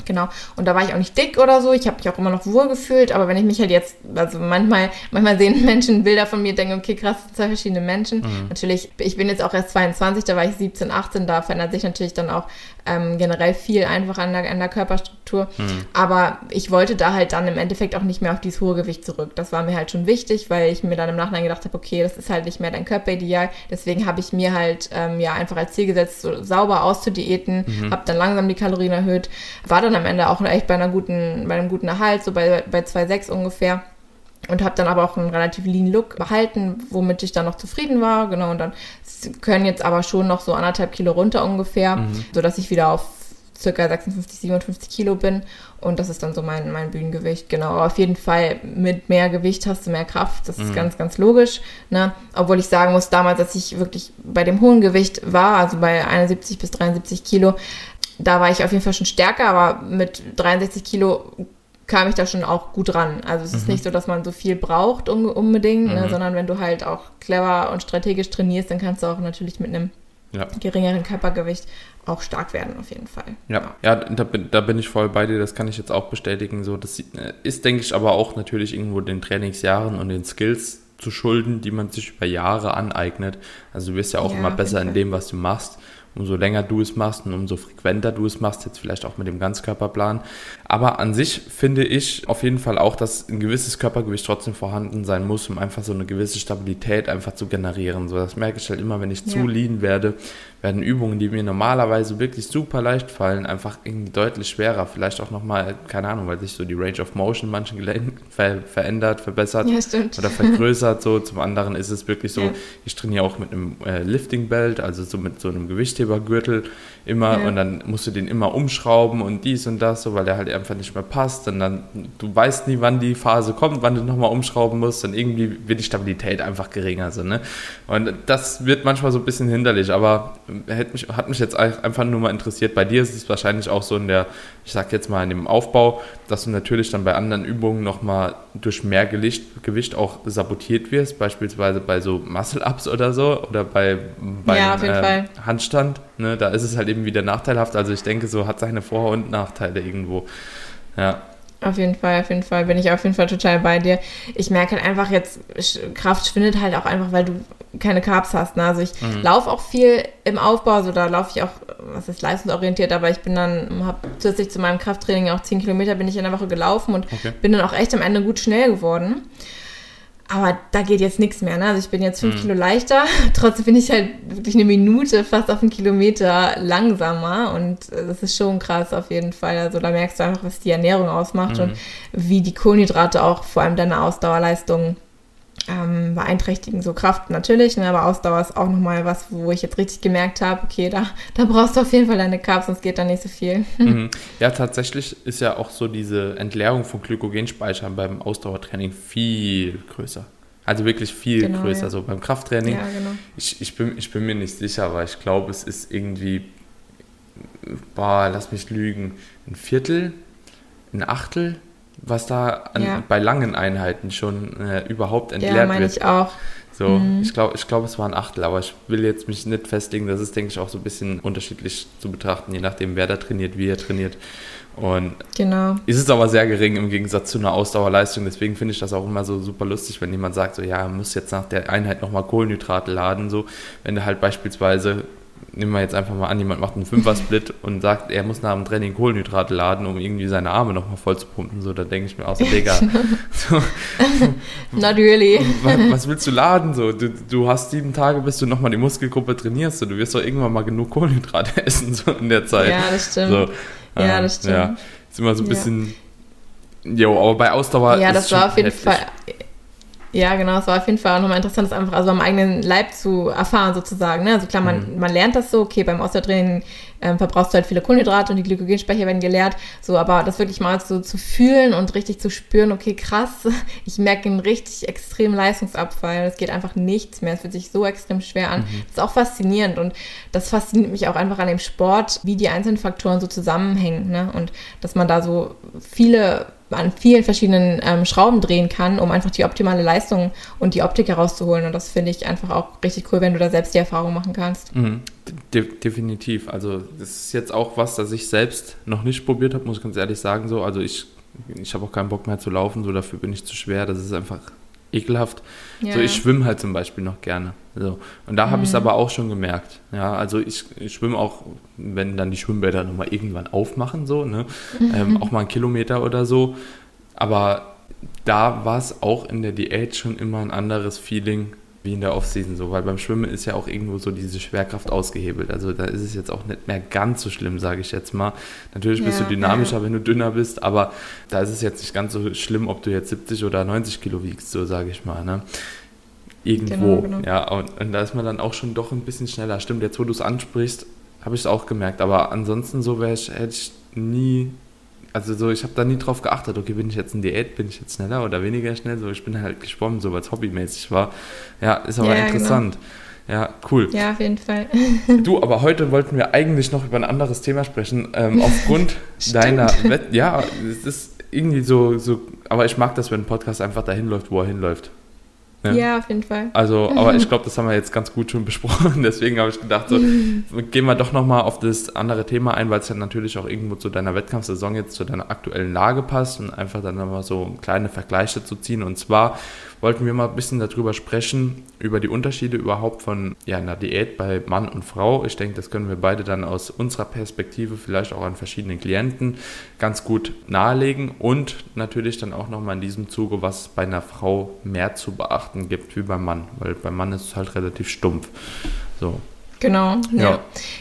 S2: Genau. Und da war ich auch nicht dick oder so. Ich habe mich auch immer noch wohl gefühlt. Aber wenn ich mich halt jetzt, also manchmal, manchmal sehen *laughs* Menschen Bilder von mir, denken, okay, krass, zwei verschiedene Menschen. Mhm. Natürlich, ich bin jetzt auch erst 22, da war ich 17, 18, da verändert sich natürlich dann auch ähm, generell viel einfach an der, an der Körperstruktur. Mhm. Aber ich wollte da halt dann im Endeffekt auch nicht mehr auf dieses hohe Gewicht zurück. Das war mir halt schon wichtig, weil ich mir dann im Nachhinein gedacht habe, okay, das ist halt nicht mehr dein Körperideal. Deswegen habe ich mir halt ähm, ja einfach als Ziel gesetzt, so sauber auszudiäten, mhm. habe dann langsam die Kalorien erhöht, war dann am Ende auch echt bei einer guten, bei einem guten Erhalt, so bei, bei 2,6 ungefähr und habe dann aber auch einen relativ lean Look behalten, womit ich dann noch zufrieden war. Genau, und dann können jetzt aber schon noch so anderthalb Kilo runter ungefähr, mhm. sodass ich wieder auf circa 56, 57 Kilo bin. Und das ist dann so mein, mein Bühnengewicht. Genau, aber auf jeden Fall mit mehr Gewicht hast du mehr Kraft. Das ist mhm. ganz, ganz logisch. Ne? Obwohl ich sagen muss, damals, als ich wirklich bei dem hohen Gewicht war, also bei 71 bis 73 Kilo, da war ich auf jeden Fall schon stärker, aber mit 63 Kilo kam ich da schon auch gut ran. Also es mhm. ist nicht so, dass man so viel braucht um, unbedingt, ne, mhm. ne, sondern wenn du halt auch clever und strategisch trainierst, dann kannst du auch natürlich mit einem ja. geringeren Körpergewicht auch stark werden auf jeden Fall.
S1: Ja, ja, da, bin, da bin ich voll bei dir, das kann ich jetzt auch bestätigen. So, das äh, ist, denke ich, aber auch natürlich irgendwo den Trainingsjahren und den Skills zu schulden, die man sich über Jahre aneignet. Also du wirst ja auch ja, immer besser in dem, was du machst umso länger du es machst und umso frequenter du es machst, jetzt vielleicht auch mit dem Ganzkörperplan. Aber an sich finde ich auf jeden Fall auch, dass ein gewisses Körpergewicht trotzdem vorhanden sein muss, um einfach so eine gewisse Stabilität einfach zu generieren. So, das merke ich halt immer, wenn ich ja. zu lean werde, werden Übungen, die mir normalerweise wirklich super leicht fallen, einfach irgendwie deutlich schwerer. Vielleicht auch nochmal, keine Ahnung, weil sich so die Range of Motion manchen Gelenken ver verändert, verbessert ja, oder vergrößert. So zum anderen ist es wirklich so, ja. ich trainiere auch mit einem äh, Lifting Belt, also so mit so einem Gewichthebergürtel immer ja. und dann musst du den immer umschrauben und dies und das, so weil der halt einfach nicht mehr passt. Und dann du weißt nie, wann die Phase kommt, wann du nochmal umschrauben musst. Und irgendwie wird die Stabilität einfach geringer. So, ne? Und das wird manchmal so ein bisschen hinderlich, aber hat mich, hat mich jetzt einfach nur mal interessiert. Bei dir ist es wahrscheinlich auch so in der, ich sag jetzt mal in dem Aufbau, dass du natürlich dann bei anderen Übungen nochmal durch mehr Gewicht, Gewicht auch sabotiert wirst, beispielsweise bei so Muscle-Ups oder so oder bei, bei ja, äh, Handstand. Ne? Da ist es halt eben wieder nachteilhaft. Also ich denke, so hat seine Vor- und Nachteile irgendwo. Ja.
S2: Auf jeden Fall, auf jeden Fall bin ich auf jeden Fall total bei dir. Ich merke halt einfach jetzt, Kraft schwindet halt auch einfach, weil du keine Carbs hast. Ne? Also ich mhm. laufe auch viel im Aufbau, also da laufe ich auch, was ist leistungsorientiert, aber ich bin dann, habe zusätzlich zu meinem Krafttraining auch 10 Kilometer bin ich in der Woche gelaufen und okay. bin dann auch echt am Ende gut schnell geworden. Aber da geht jetzt nichts mehr. Ne? Also ich bin jetzt fünf mhm. Kilo leichter. *laughs* Trotzdem bin ich halt wirklich eine Minute fast auf einen Kilometer langsamer. Und äh, das ist schon krass auf jeden Fall. Also da merkst du einfach, was die Ernährung ausmacht mhm. und wie die Kohlenhydrate auch vor allem deine Ausdauerleistung ähm, beeinträchtigen. So Kraft natürlich, ne, aber Ausdauer ist auch nochmal was, wo ich jetzt richtig gemerkt habe, okay, da, da brauchst du auf jeden Fall deine Carbs, sonst geht da nicht so viel. *laughs*
S1: Mhm. Ja, tatsächlich ist ja auch so diese Entleerung von Glykogenspeichern beim Ausdauertraining viel größer. Also wirklich viel genau, größer. Ja. So beim Krafttraining. Ja, genau. ich, ich, bin, ich bin mir nicht sicher, aber ich glaube, es ist irgendwie, boah, lass mich lügen, ein Viertel, ein Achtel was da an,
S2: Ja.
S1: bei langen Einheiten schon äh, überhaupt
S2: Ja,
S1: entleert
S2: meine
S1: wird.
S2: ich auch.
S1: So,
S2: Mhm.
S1: ich glaube, ich glaube, es war ein Achtel, aber ich will jetzt mich nicht festlegen. Das ist, denke ich, auch so ein bisschen unterschiedlich zu betrachten, je nachdem, wer da trainiert, wie er trainiert. Und
S2: Genau.
S1: es ist aber sehr gering im Gegensatz zu einer Ausdauerleistung. Deswegen finde ich das auch immer so super lustig, wenn jemand sagt, so ja, muss jetzt nach der Einheit nochmal Kohlenhydrate laden. So, wenn du halt beispielsweise, nehmen wir jetzt einfach mal an, jemand macht einen Fünfer-Split und sagt, er muss nach dem Training Kohlenhydrate laden, um irgendwie seine Arme nochmal voll zu pumpen. So, da denke ich mir auch so, Digga, *laughs* so,
S2: Not really.
S1: was, was willst du laden? So, du, du hast sieben Tage, bis du nochmal die Muskelgruppe trainierst. So, du wirst doch irgendwann mal genug Kohlenhydrate *laughs* essen so in der Zeit.
S2: Ja, das stimmt.
S1: So,
S2: Ja,
S1: ähm,
S2: das stimmt.
S1: Ja, ist immer so ein bisschen. Jo, aber bei Ausdauer.
S2: Ja,
S1: ist
S2: das
S1: schon
S2: war auf jeden
S1: heftig.
S2: Fall. Ja, genau, es war auf jeden Fall auch nochmal interessant, das einfach also am eigenen Leib zu erfahren, sozusagen. Ne? Also klar, man,
S1: Mhm.
S2: man lernt das so, okay, beim Ausdauertraining ähm, verbrauchst du halt viele Kohlenhydrate und die Glykogenspeicher werden geleert, so, aber das wirklich mal so zu fühlen und richtig zu spüren, okay, krass, *laughs* ich merke einen richtig extremen Leistungsabfall, es geht einfach nichts mehr, es fühlt sich so extrem schwer an. Das ist auch faszinierend und das fasziniert mich auch einfach an dem Sport, wie die einzelnen Faktoren so zusammenhängen, ne? Und dass man da so viele an vielen verschiedenen ähm, Schrauben drehen kann, um einfach die optimale Leistung und die Optik herauszuholen. Und das finde ich einfach auch richtig cool, wenn du da selbst die Erfahrung machen kannst.
S1: Mhm. De definitiv. Also, das ist jetzt auch was, das ich selbst noch nicht probiert habe, muss ich ganz ehrlich sagen. So. Also, ich, ich habe auch keinen Bock mehr zu laufen, so dafür bin ich zu schwer. Das ist einfach ekelhaft.
S2: Ja,
S1: so, ich schwimme halt zum Beispiel noch gerne. So. Und da habe ich es aber auch schon gemerkt. Ja, also ich, ich schwimme auch, wenn dann die Schwimmbäder nochmal irgendwann aufmachen, so, ne? *laughs* Ähm, auch mal einen Kilometer oder so. Aber da war es auch in der Diät schon immer ein anderes Feeling wie in der Offseason so, weil beim Schwimmen ist ja auch irgendwo so diese Schwerkraft ausgehebelt. Also da ist es jetzt auch nicht mehr ganz so schlimm, sage ich jetzt mal. Natürlich bist
S2: Ja,
S1: du dynamischer,
S2: ja.
S1: wenn du dünner bist, aber da ist es jetzt nicht ganz so schlimm, ob du jetzt 70 oder 90 Kilo wiegst, so sage ich mal. Ne? Irgendwo.
S2: Genau, genau.
S1: Ja, und, und da ist man dann auch schon doch ein bisschen schneller. Stimmt, jetzt wo du es ansprichst, habe ich es auch gemerkt. Aber ansonsten so wäre ich, hätte ich nie, also so, ich habe da nie drauf geachtet, okay, bin ich jetzt in Diät, bin ich jetzt schneller oder weniger schnell? So, ich bin halt geschwommen, so weil es hobbymäßig war. Ja, ist aber
S2: Ja, genau.
S1: interessant. Ja, cool.
S2: Ja, auf jeden Fall. *laughs*
S1: Du, aber heute wollten wir eigentlich noch über ein anderes Thema sprechen. Ähm, *laughs* aufgrund deiner Wett ja, es ist irgendwie so, so, aber ich mag das, wenn ein Podcast einfach dahin läuft, wo er hinläuft. Ja.
S2: Ja, auf jeden Fall.
S1: Also, *laughs* aber ich glaube, das haben wir jetzt ganz gut schon besprochen. *laughs* Deswegen habe ich gedacht, so, gehen wir doch nochmal auf das andere Thema ein, weil es ja natürlich auch irgendwo zu deiner Wettkampfsaison jetzt, zu deiner aktuellen Lage passt und einfach dann nochmal so kleine Vergleiche zu ziehen. Und zwar wollten wir mal ein bisschen darüber sprechen, über die Unterschiede überhaupt von ja, einer Diät bei Mann und Frau. Ich denke, das können wir beide dann aus unserer Perspektive, vielleicht auch an verschiedenen Klienten, ganz gut nahelegen und natürlich dann auch nochmal in diesem Zuge, was bei einer Frau mehr zu beachten gibt wie beim Mann, weil beim Mann ist es halt relativ stumpf. So.
S2: Genau. Ja,
S1: Ja.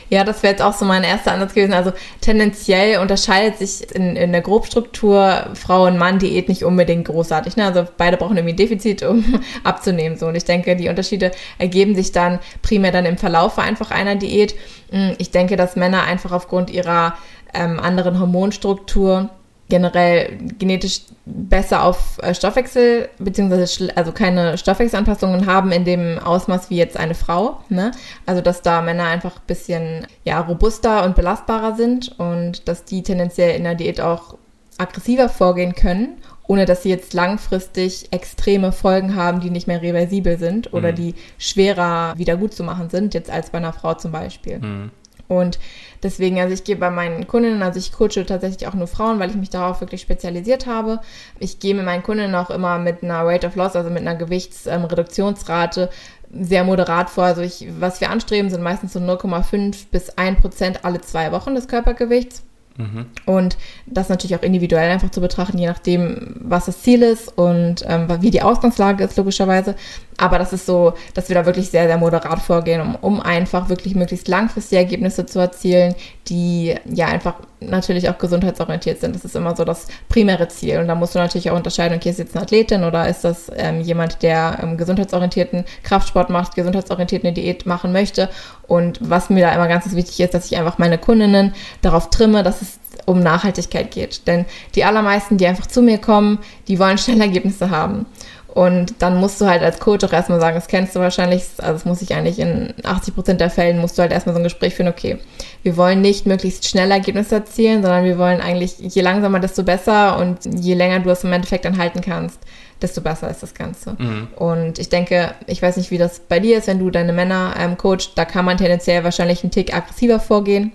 S2: ja. das wäre jetzt auch so mein erster Ansatz gewesen. Also tendenziell unterscheidet sich in, in der Grobstruktur Frau und Mann Diät nicht unbedingt großartig. Ne? Also beide brauchen irgendwie ein Defizit, um *laughs* abzunehmen. So. Und ich denke, die Unterschiede ergeben sich dann primär dann im Verlauf einfach einer Diät. Mm, Ich denke, dass Männer einfach aufgrund ihrer ähm, anderen Hormonstruktur generell genetisch besser auf äh, Stoffwechsel, beziehungsweise also keine Stoffwechselanpassungen haben in dem Ausmaß wie jetzt eine Frau. Ne? Also dass da Männer einfach ein bisschen ja, robuster und belastbarer sind und dass die tendenziell in der Diät auch aggressiver vorgehen können, ohne dass sie jetzt langfristig extreme Folgen haben, die nicht mehr reversibel sind oder
S1: Mhm.
S2: die schwerer wieder gut zu machen sind, jetzt als bei einer Frau zum Beispiel.
S1: Mhm.
S2: Und deswegen, also ich gehe bei meinen Kundinnen, also ich coache tatsächlich auch nur Frauen, weil ich mich darauf wirklich spezialisiert habe. Ich gehe mit meinen Kundinnen auch immer mit einer Rate of Loss, also mit einer Gewichtsreduktionsrate sehr moderat vor. Also ich, was wir anstreben, sind meistens so 0,5 bis 1 Prozent alle zwei Wochen des Körpergewichts.
S1: Mhm.
S2: Und das natürlich auch individuell einfach zu betrachten, je nachdem, was das Ziel ist und ähm, wie die Ausgangslage ist, logischerweise. Aber das ist so, dass wir da wirklich sehr, sehr moderat vorgehen, um, um einfach wirklich möglichst langfristige Ergebnisse zu erzielen, die ja einfach natürlich auch gesundheitsorientiert sind. Das ist immer so das primäre Ziel. Und da musst du natürlich auch unterscheiden, okay, ist jetzt eine Athletin oder ist das ähm, jemand, der ähm, gesundheitsorientierten Kraftsport macht, gesundheitsorientierte Diät machen möchte. Und was mir da immer ganz wichtig ist, dass ich einfach meine Kundinnen darauf trimme, dass es um Nachhaltigkeit geht. Denn die allermeisten, die einfach zu mir kommen, die wollen schnell *laughs* Ergebnisse haben. Und dann musst du halt als Coach auch erstmal sagen, das kennst du wahrscheinlich, also das muss ich eigentlich in 80 Prozent der Fällen, musst du halt erstmal so ein Gespräch führen, okay, wir wollen nicht möglichst schnell Ergebnisse erzielen, sondern wir wollen eigentlich, je langsamer, desto besser und je länger du es im Endeffekt dann halten kannst, desto besser ist das Ganze. Mhm. Und ich denke, ich weiß nicht, wie das bei dir ist, wenn du deine Männer ähm, coachst, da kann man tendenziell wahrscheinlich einen Tick aggressiver vorgehen,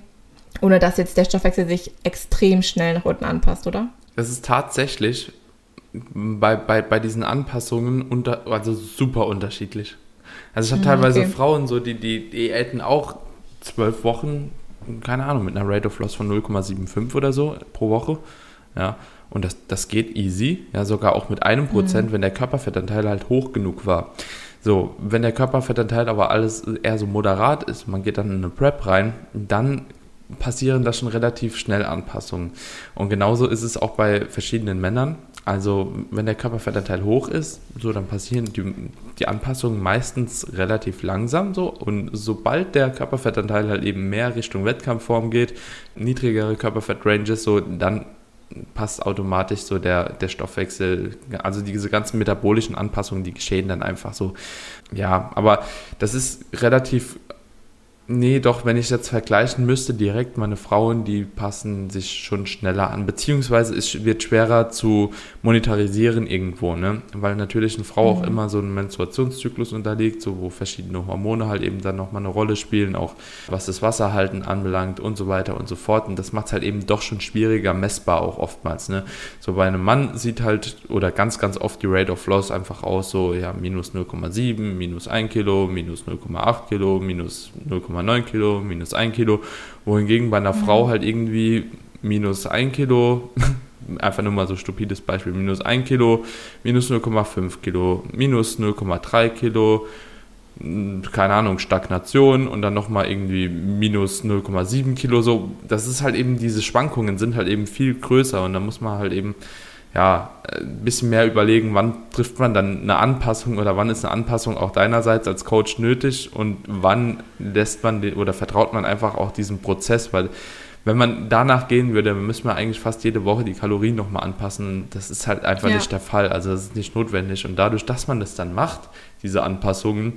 S2: ohne dass jetzt der Stoffwechsel sich extrem schnell nach unten anpasst, oder?
S1: Das ist tatsächlich bei, bei, bei diesen Anpassungen unter, also super unterschiedlich. Also ich habe mhm, teilweise okay. Frauen so, die, die Diäten auch zwölf Wochen, keine Ahnung, mit einer Rate of Loss von 0,75 oder so pro Woche. Ja, und das, das geht easy, ja, sogar auch mit einem Prozent, mhm. wenn der Körperfettanteil halt hoch genug war. So, wenn der Körperfettanteil aber alles eher so moderat ist, man geht dann in eine Prep rein, dann passieren da schon relativ schnell Anpassungen. Und genauso ist es auch bei verschiedenen Männern. Also wenn der Körperfettanteil hoch ist, so dann passieren die, die Anpassungen meistens relativ langsam so. Und sobald der Körperfettanteil halt eben mehr Richtung Wettkampfform geht, niedrigere Körperfettranges, so dann passt automatisch so der, der Stoffwechsel, also diese ganzen metabolischen Anpassungen, die geschehen dann einfach so. Ja, aber das ist relativ Nee, doch, wenn ich jetzt vergleichen müsste, direkt meine Frauen, die passen sich schon schneller an, beziehungsweise es wird schwerer zu monetarisieren irgendwo, ne? Weil natürlich eine Frau mhm. auch immer so einen Menstruationszyklus unterliegt, so wo verschiedene Hormone halt eben dann nochmal eine Rolle spielen, auch was das Wasserhalten anbelangt und so weiter und so fort. Und das macht es halt eben doch schon schwieriger messbar auch oftmals, ne? So bei einem Mann sieht halt oder ganz, ganz oft die Rate of Loss einfach aus, so ja, minus 0,7, minus 1 Kilo, minus 0,8 Kilo, minus 0,7 0,9 Kilo, minus 1 Kilo, wohingegen bei einer mhm. Frau halt irgendwie minus 1 Kilo, *laughs* einfach nur mal so stupides Beispiel, minus 1 Kilo, minus 0,5 Kilo, minus 0,3 Kilo, hm, keine Ahnung, Stagnation und dann nochmal irgendwie minus 0,7 Kilo, so, das ist halt eben, diese Schwankungen sind halt eben viel größer und da muss man halt eben ja, ein bisschen mehr überlegen, wann trifft man dann eine Anpassung oder wann ist eine Anpassung auch deinerseits als Coach nötig und wann lässt man den, oder vertraut man einfach auch diesem Prozess, weil wenn man danach gehen würde, dann müsste man eigentlich fast jede Woche die Kalorien nochmal anpassen. Das ist halt einfach ja. nicht der Fall. Also das ist nicht notwendig. Und dadurch, dass man das dann macht, diese Anpassungen,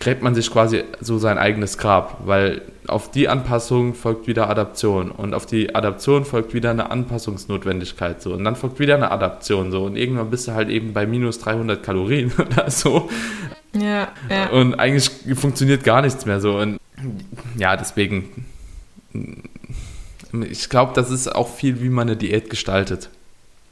S1: gräbt man sich quasi so sein eigenes Grab, weil auf die Anpassung folgt wieder Adaption und auf die Adaption folgt wieder eine Anpassungsnotwendigkeit so und dann folgt wieder eine Adaption so und irgendwann bist du halt eben bei minus 300 Kalorien *laughs* oder so. Ja, ja. Und eigentlich funktioniert gar nichts mehr so und ja, deswegen ich glaube, das ist auch viel, wie man eine Diät gestaltet.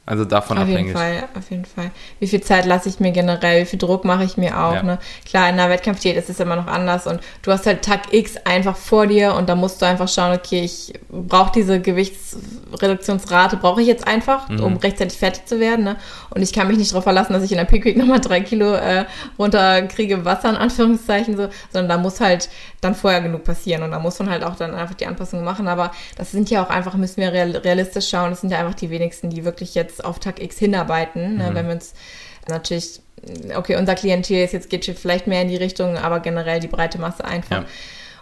S1: Also davon
S2: auf
S1: abhängig.
S2: Auf jeden Fall, auf jeden Fall. Wie viel Zeit lasse ich mir generell, wie viel Druck mache ich mir auch. Ja. Ne? Klar, in einer Wettkampfdiät ist es immer noch anders und du hast halt Tag X einfach vor dir und da musst du einfach schauen, okay, ich brauche diese Gewichtsreduktionsrate, brauche ich jetzt einfach, mhm. um rechtzeitig fertig zu werden. Ne? Und ich kann mich nicht darauf verlassen, dass ich in der Peak Week *laughs* nochmal drei Kilo äh, runterkriege, Wasser in Anführungszeichen, so, sondern da muss halt dann vorher genug passieren und da muss man halt auch dann einfach die Anpassungen machen. Aber das sind ja auch einfach, müssen wir realistisch schauen, das sind ja einfach die wenigsten, die wirklich jetzt auf Tag X hinarbeiten. Ne? Mhm. Wenn wir uns natürlich, okay, unser Klientel ist jetzt geht vielleicht mehr in die Richtung, aber generell die breite Masse einfach. Ja.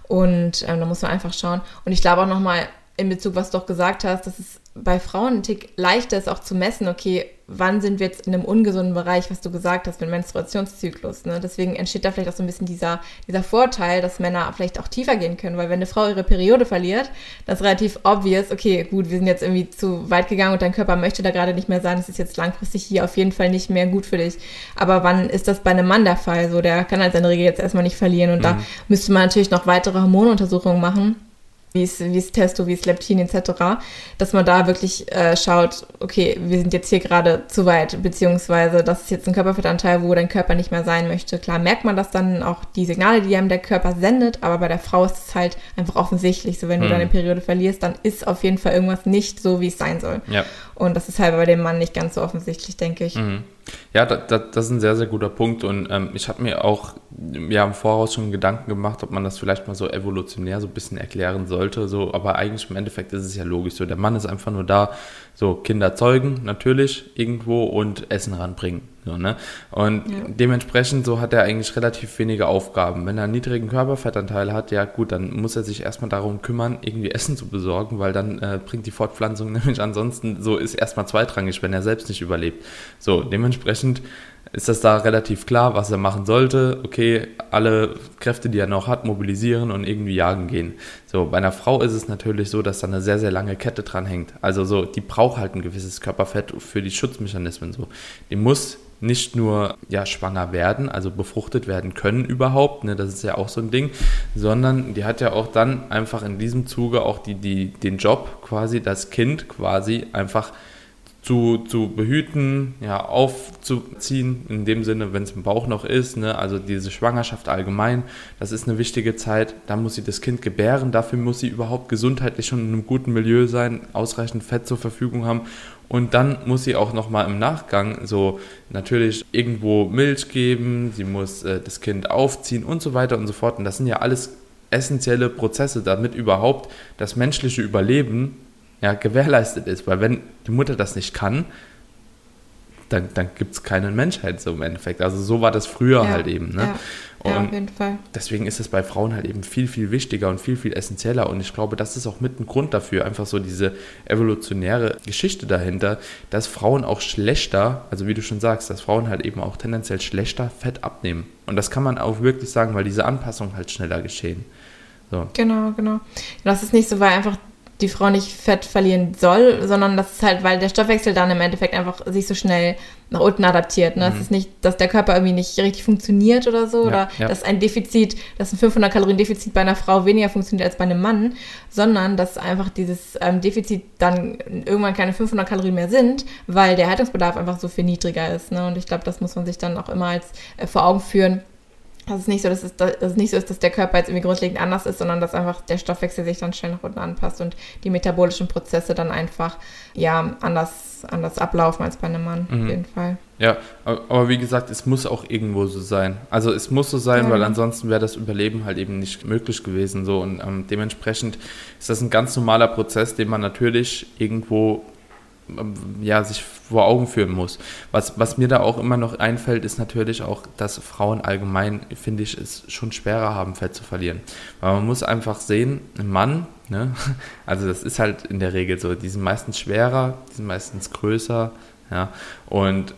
S2: Und ähm, da muss man einfach schauen. Und ich glaube auch nochmal in Bezug, was du doch gesagt hast, dass es bei Frauen ein Tick leichter ist auch zu messen, okay, wann sind wir jetzt in einem ungesunden Bereich, was du gesagt hast, mit Menstruationszyklus. Ne? Deswegen entsteht da vielleicht auch so ein bisschen dieser, dieser Vorteil, dass Männer vielleicht auch tiefer gehen können, weil wenn eine Frau ihre Periode verliert, das ist relativ obvious, okay, gut, wir sind jetzt irgendwie zu weit gegangen und dein Körper möchte da gerade nicht mehr sein, das ist jetzt langfristig hier auf jeden Fall nicht mehr gut für dich. Aber wann ist das bei einem Mann der Fall? So, der kann halt seine Regel jetzt erstmal nicht verlieren und mhm. da müsste man natürlich noch weitere Hormonuntersuchungen machen wie es, wie es Testo, wie es Leptin etc., dass man da wirklich äh, schaut, okay, wir sind jetzt hier gerade zu weit, beziehungsweise das ist jetzt ein Körperfettanteil, wo dein Körper nicht mehr sein möchte. Klar merkt man das dann auch die Signale, die einem der Körper sendet, aber bei der Frau ist es halt einfach offensichtlich. So, wenn du mhm. deine Periode verlierst, dann ist auf jeden Fall irgendwas nicht so, wie es sein soll. Ja. Und das ist halt bei dem Mann nicht ganz so offensichtlich, denke ich.
S1: Mhm. Ja, da, da, das ist ein sehr, sehr guter Punkt. Und ähm, ich habe mir auch ja, im Voraus schon Gedanken gemacht, ob man das vielleicht mal so evolutionär so ein bisschen erklären sollte. So, aber eigentlich im Endeffekt ist es ja logisch. So, der Mann ist einfach nur da, so Kinder zeugen, natürlich, irgendwo und Essen ranbringen. So, ne? Und ja. dementsprechend so hat er eigentlich relativ wenige Aufgaben. Wenn er einen niedrigen Körperfettanteil hat, ja gut, dann muss er sich erstmal darum kümmern, irgendwie Essen zu besorgen, weil dann äh, bringt die Fortpflanzung *laughs* nämlich ansonsten so ist erstmal zweitrangig, wenn er selbst nicht überlebt. So, dementsprechend ist das da relativ klar, was er machen sollte. Okay, alle Kräfte, die er noch hat, mobilisieren und irgendwie jagen gehen. So, bei einer Frau ist es natürlich so, dass da eine sehr, sehr lange Kette dran hängt. Also so, die braucht halt ein gewisses Körperfett für die Schutzmechanismen. So, die muss nicht nur ja, schwanger werden, also befruchtet werden können überhaupt, ne, das ist ja auch so ein Ding, sondern die hat ja auch dann einfach in diesem Zuge auch die, die, den Job quasi, das Kind quasi einfach zu, zu behüten, ja, aufzuziehen, in dem Sinne, wenn es im Bauch noch ist, ne, also diese Schwangerschaft allgemein, das ist eine wichtige Zeit, da muss sie das Kind gebären, dafür muss sie überhaupt gesundheitlich schon in einem guten Milieu sein, ausreichend Fett zur Verfügung haben und dann muss sie auch nochmal im Nachgang so natürlich irgendwo Milch geben, sie muss äh, das Kind aufziehen und so weiter und so fort. Und das sind ja alles essentielle Prozesse, damit überhaupt das menschliche Überleben ja, gewährleistet ist. Weil wenn die Mutter das nicht kann, dann, dann gibt es keine Menschheit so im Endeffekt. Also so war das früher ja, halt eben. Ne?
S2: Ja. Ja, auf jeden Fall.
S1: Deswegen ist es bei Frauen halt eben viel, viel wichtiger und viel, viel essentieller. Und ich glaube, das ist auch mit ein Grund dafür, einfach so diese evolutionäre Geschichte dahinter, dass Frauen auch schlechter, also wie du schon sagst, dass Frauen halt eben auch tendenziell schlechter Fett abnehmen. Und das kann man auch wirklich sagen, weil diese Anpassungen halt schneller geschehen.
S2: So. Genau, genau. Das ist nicht so, weil einfach die Frau nicht Fett verlieren soll, sondern das ist halt, weil der Stoffwechsel dann im Endeffekt einfach sich so schnell nach unten adaptiert. Ne? Mhm. Es ist nicht, dass der Körper irgendwie nicht richtig funktioniert oder so, ja, oder ja. dass ein Defizit, dass ein 500 Kalorien Defizit bei einer Frau weniger funktioniert als bei einem Mann, sondern dass einfach dieses ähm, Defizit dann irgendwann keine 500 Kalorien mehr sind, weil der Haltungsbedarf einfach so viel niedriger ist. Ne? Und ich glaube, das muss man sich dann auch immer als äh, vor Augen führen dass es nicht so, dass es, dass es nicht so ist, dass der Körper jetzt irgendwie grundlegend anders ist, sondern dass einfach der Stoffwechsel sich dann schnell nach unten anpasst und die metabolischen Prozesse dann einfach ja anders, anders ablaufen als bei einem Mann, mhm. auf jeden Fall.
S1: Ja, aber wie gesagt, es muss auch irgendwo so sein. Also es muss so sein, ja. weil ansonsten wäre das Überleben halt eben nicht möglich gewesen. So und ähm, dementsprechend ist das ein ganz normaler Prozess, den man natürlich irgendwo ja, sich vor Augen führen muss. Was, was mir da auch immer noch einfällt, ist natürlich auch, dass Frauen allgemein, finde ich, es schon schwerer haben, Fett zu verlieren. Weil man muss einfach sehen, ein Mann, ne, *laughs* also das ist halt in der Regel so, die sind meistens schwerer, die sind meistens größer, ja, und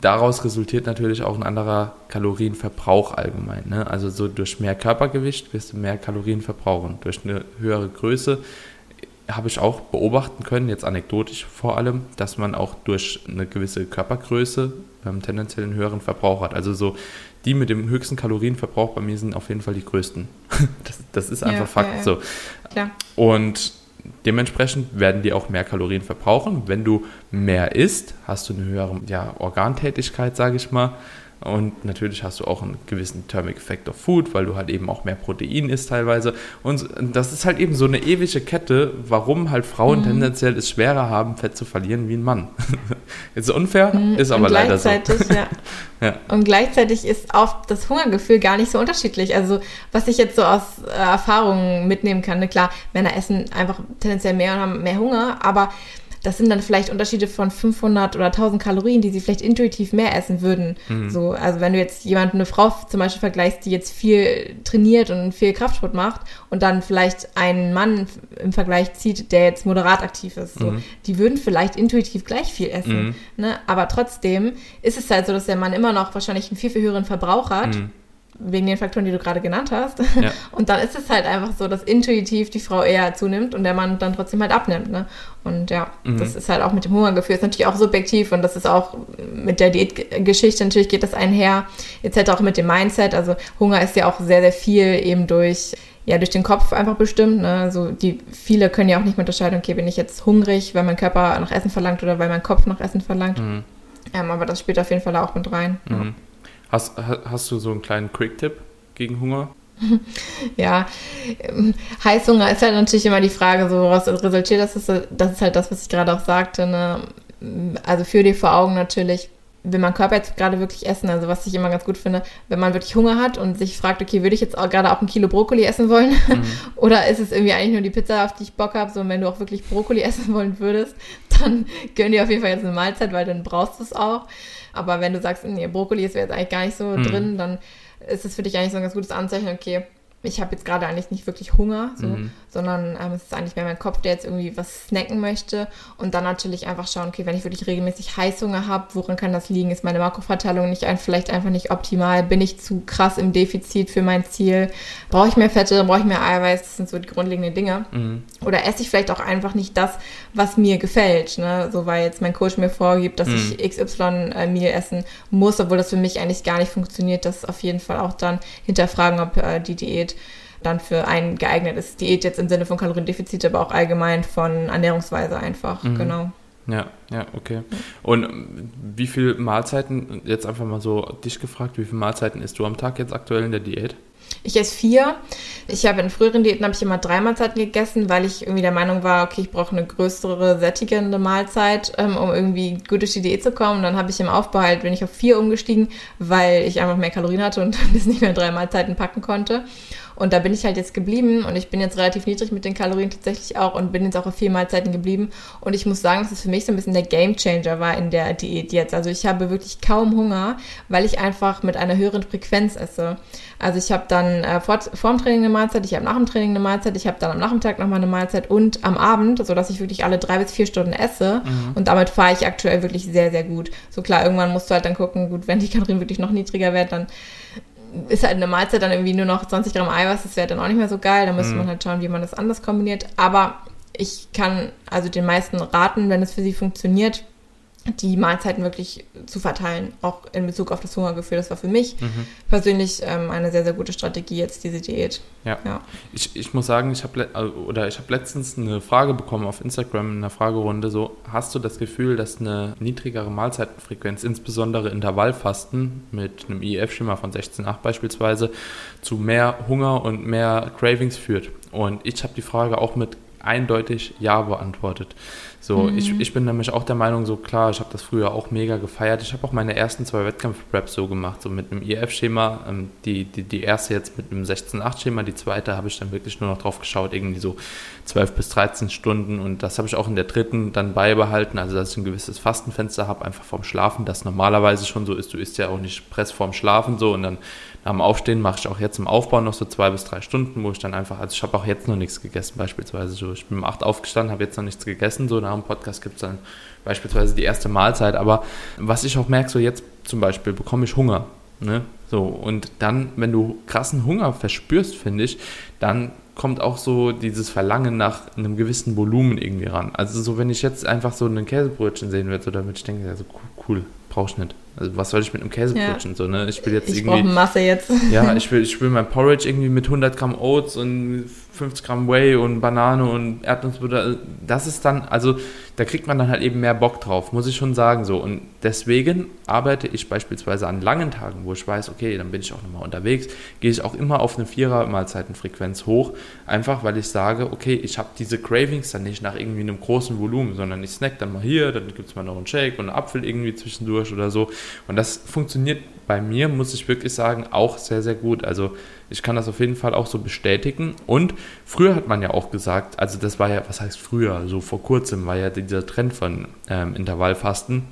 S1: daraus resultiert natürlich auch ein anderer Kalorienverbrauch allgemein. Ne? Also so durch mehr Körpergewicht wirst du mehr Kalorien verbrauchen. Durch eine höhere Größe habe ich auch beobachten können, jetzt anekdotisch vor allem, dass man auch durch eine gewisse Körpergröße ähm, tendenziell einen höheren Verbrauch hat. Also so die mit dem höchsten Kalorienverbrauch bei mir sind auf jeden Fall die größten. *laughs* das, das ist einfach ja, Fakt ja, so. Klar. Und dementsprechend werden die auch mehr Kalorien verbrauchen. Wenn du mehr isst, hast du eine höhere ja, Organtätigkeit, sage ich mal. Und natürlich hast du auch einen gewissen Thermic Effect of Food, weil du halt eben auch mehr Protein isst teilweise. Und das ist halt eben so eine ewige Kette, warum halt Frauen mhm. tendenziell es schwerer haben, Fett zu verlieren wie ein Mann. *laughs* ist unfair, mhm. ist aber leider so. Ja. *laughs*
S2: ja. Und gleichzeitig ist auch das Hungergefühl gar nicht so unterschiedlich. Also was ich jetzt so aus äh, Erfahrungen mitnehmen kann, ne, klar, Männer essen einfach tendenziell mehr und haben mehr Hunger, aber das sind dann vielleicht Unterschiede von 500 oder 1000 Kalorien, die sie vielleicht intuitiv mehr essen würden. Mhm. So, also wenn du jetzt jemanden, eine Frau zum Beispiel vergleichst, die jetzt viel trainiert und viel Kraftsport macht und dann vielleicht einen Mann im Vergleich zieht, der jetzt moderat aktiv ist, so, mhm. die würden vielleicht intuitiv gleich viel essen. Mhm. Ne? Aber trotzdem ist es halt so, dass der Mann immer noch wahrscheinlich einen viel, viel höheren Verbrauch hat mhm wegen den Faktoren, die du gerade genannt hast. Ja. *laughs* Und dann ist es halt einfach so, dass intuitiv die Frau eher zunimmt und der Mann dann trotzdem halt abnimmt. Ne? Und ja, mhm. das ist halt auch mit dem Hungergefühl, ist natürlich auch subjektiv und das ist auch mit der Diätgeschichte, natürlich geht das einher, etc. auch mit dem Mindset. Also Hunger ist ja auch sehr, sehr viel eben durch ja, durch den Kopf einfach bestimmt. Ne? Also die viele können ja auch nicht mehr unterscheiden, okay, bin ich jetzt hungrig, weil mein Körper nach Essen verlangt oder weil mein Kopf nach Essen verlangt. Mhm. Ähm, aber das spielt auf jeden Fall auch mit rein. Mhm. Ja.
S1: Hast, hast du so einen kleinen Quick-Tipp gegen Hunger? *laughs*
S2: ja, ähm, Heißhunger ist halt natürlich immer die Frage, so was resultiert das? Ist, das ist halt das, was ich gerade auch sagte. Ne? Also für die vor Augen natürlich, will man Körper jetzt gerade wirklich essen, also was ich immer ganz gut finde, wenn man wirklich Hunger hat und sich fragt, okay, würde ich jetzt auch gerade auch ein Kilo Brokkoli essen wollen? Mhm. *laughs* Oder ist es irgendwie eigentlich nur die Pizza, auf die ich Bock habe? So, und wenn du auch wirklich Brokkoli *laughs* essen wollen würdest, dann *laughs* gönn dir auf jeden Fall jetzt eine Mahlzeit, weil dann brauchst du es auch. Aber wenn du sagst, nee, Brokkoli ist jetzt eigentlich gar nicht so mhm. drin, dann ist es für dich eigentlich so ein ganz gutes Anzeichen, okay, ich habe jetzt gerade eigentlich nicht wirklich Hunger, so, mhm. sondern ähm, es ist eigentlich mehr mein Kopf, der jetzt irgendwie was snacken möchte. Und dann natürlich einfach schauen, okay, wenn ich wirklich regelmäßig Heißhunger habe, woran kann das liegen? Ist meine Makroverteilung nicht ein, vielleicht einfach nicht optimal? Bin ich zu krass im Defizit für mein Ziel? Brauche ich mehr Fette? Brauche ich mehr Eiweiß? Das sind so die grundlegenden Dinge. Mhm. Oder esse ich vielleicht auch einfach nicht das, was mir gefällt? Ne? So weil jetzt mein Coach mir vorgibt, dass mhm. ich äh, Meal essen muss, obwohl das für mich eigentlich gar nicht funktioniert. Das auf jeden Fall auch dann hinterfragen, ob äh, die Diät dann für einen geeignet ist. Diät jetzt im Sinne von Kaloriendefizit, aber auch allgemein von Ernährungsweise einfach, mhm. genau.
S1: Ja, ja, okay. Und ähm, wie viele Mahlzeiten, jetzt einfach mal so dich gefragt, wie viele Mahlzeiten isst du am Tag jetzt aktuell in der Diät?
S2: Ich esse vier. Ich habe in früheren Diäten habe ich immer drei Mahlzeiten gegessen, weil ich irgendwie der Meinung war, okay, ich brauche eine größere, sättigende Mahlzeit, ähm, um irgendwie gut durch die Diät zu kommen. Und dann habe ich im Aufbau halt, bin ich auf vier umgestiegen, weil ich einfach mehr Kalorien hatte und *laughs* das nicht mehr drei Mahlzeiten packen konnte. Und da bin ich halt jetzt geblieben und ich bin jetzt relativ niedrig mit den Kalorien tatsächlich auch und bin jetzt auch auf vier Mahlzeiten geblieben. Und ich muss sagen, dass es für mich so ein bisschen der Game Changer war in der Diät jetzt. Also ich habe wirklich kaum Hunger, weil ich einfach mit einer höheren Frequenz esse. Also ich habe dann äh, vor, vor dem Training eine Mahlzeit, ich habe nach dem Training eine Mahlzeit, ich habe dann am Nachmittag nochmal eine Mahlzeit und am Abend, sodass ich wirklich alle drei bis vier Stunden esse. Mhm. Und damit fahre ich aktuell wirklich sehr, sehr gut. So klar, irgendwann musst du halt dann gucken, gut, wenn die Kalorien wirklich noch niedriger werden, dann ist halt eine Mahlzeit dann irgendwie nur noch 20 Gramm Eiweiß, das wäre dann auch nicht mehr so geil. Da müsste mhm. man halt schauen, wie man das anders kombiniert. Aber ich kann also den meisten raten, wenn es für sie funktioniert, die Mahlzeiten wirklich zu verteilen, auch in Bezug auf das Hungergefühl. Das war für mich mhm. persönlich ähm, eine sehr, sehr gute Strategie jetzt, diese Diät.
S1: Ja. ja. Ich, ich muss sagen, ich habe oder ich habe letztens eine Frage bekommen auf Instagram in einer Fragerunde, so, hast du das Gefühl, dass eine niedrigere Mahlzeitenfrequenz, insbesondere Intervallfasten mit einem IF-Schema von 16,8 beispielsweise, zu mehr Hunger und mehr Cravings führt? Und ich habe die Frage auch mit eindeutig Ja beantwortet. So, mhm. ich, ich bin nämlich auch der Meinung, so klar, ich habe das früher auch mega gefeiert. Ich habe auch meine ersten zwei Wettkampf-Preps so gemacht, so mit einem IF-Schema. Ähm, die, die, die erste jetzt mit einem 16-8-Schema, die zweite habe ich dann wirklich nur noch drauf geschaut, irgendwie so 12 bis 13 Stunden. Und das habe ich auch in der dritten dann beibehalten, also dass ich ein gewisses Fastenfenster habe, einfach vorm Schlafen, das normalerweise schon so ist. Du isst ja auch nicht Press vorm Schlafen so und dann dem Aufstehen mache ich auch jetzt im Aufbau noch so zwei bis drei Stunden, wo ich dann einfach, also ich habe auch jetzt noch nichts gegessen beispielsweise. So, ich bin um acht aufgestanden, habe jetzt noch nichts gegessen, so nach dem Podcast gibt es dann beispielsweise die erste Mahlzeit. Aber was ich auch merke, so jetzt zum Beispiel bekomme ich Hunger. Ne? So, und dann, wenn du krassen Hunger verspürst, finde ich, dann kommt auch so dieses Verlangen nach einem gewissen Volumen irgendwie ran. Also so, wenn ich jetzt einfach so ein Käsebrötchen sehen würde, so damit ich denke, ja, so cool, brauchst du nicht. Also was soll ich mit einem Käsebrötchen ja. so, ne? Ich will jetzt
S2: ich
S1: irgendwie...
S2: Masse jetzt.
S1: Ja, ich will, ich will mein Porridge irgendwie mit 100 Gramm Oats und 50 Gramm Whey und Banane und Erdnussbutter. Das ist dann, also da kriegt man dann halt eben mehr Bock drauf, muss ich schon sagen so. Und deswegen arbeite ich beispielsweise an langen Tagen, wo ich weiß, okay, dann bin ich auch nochmal unterwegs, gehe ich auch immer auf eine Vierer-Mahlzeitenfrequenz hoch, einfach weil ich sage, okay, ich habe diese Cravings dann nicht nach irgendwie einem großen Volumen, sondern ich snack dann mal hier, dann gibt es mal noch einen Shake und einen Apfel irgendwie zwischendurch oder so. Und das funktioniert bei mir, muss ich wirklich sagen, auch sehr, sehr gut. Also ich kann das auf jeden Fall auch so bestätigen. Und früher hat man ja auch gesagt, also das war ja, was heißt früher, so vor kurzem war ja dieser Trend von ähm, Intervallfasten,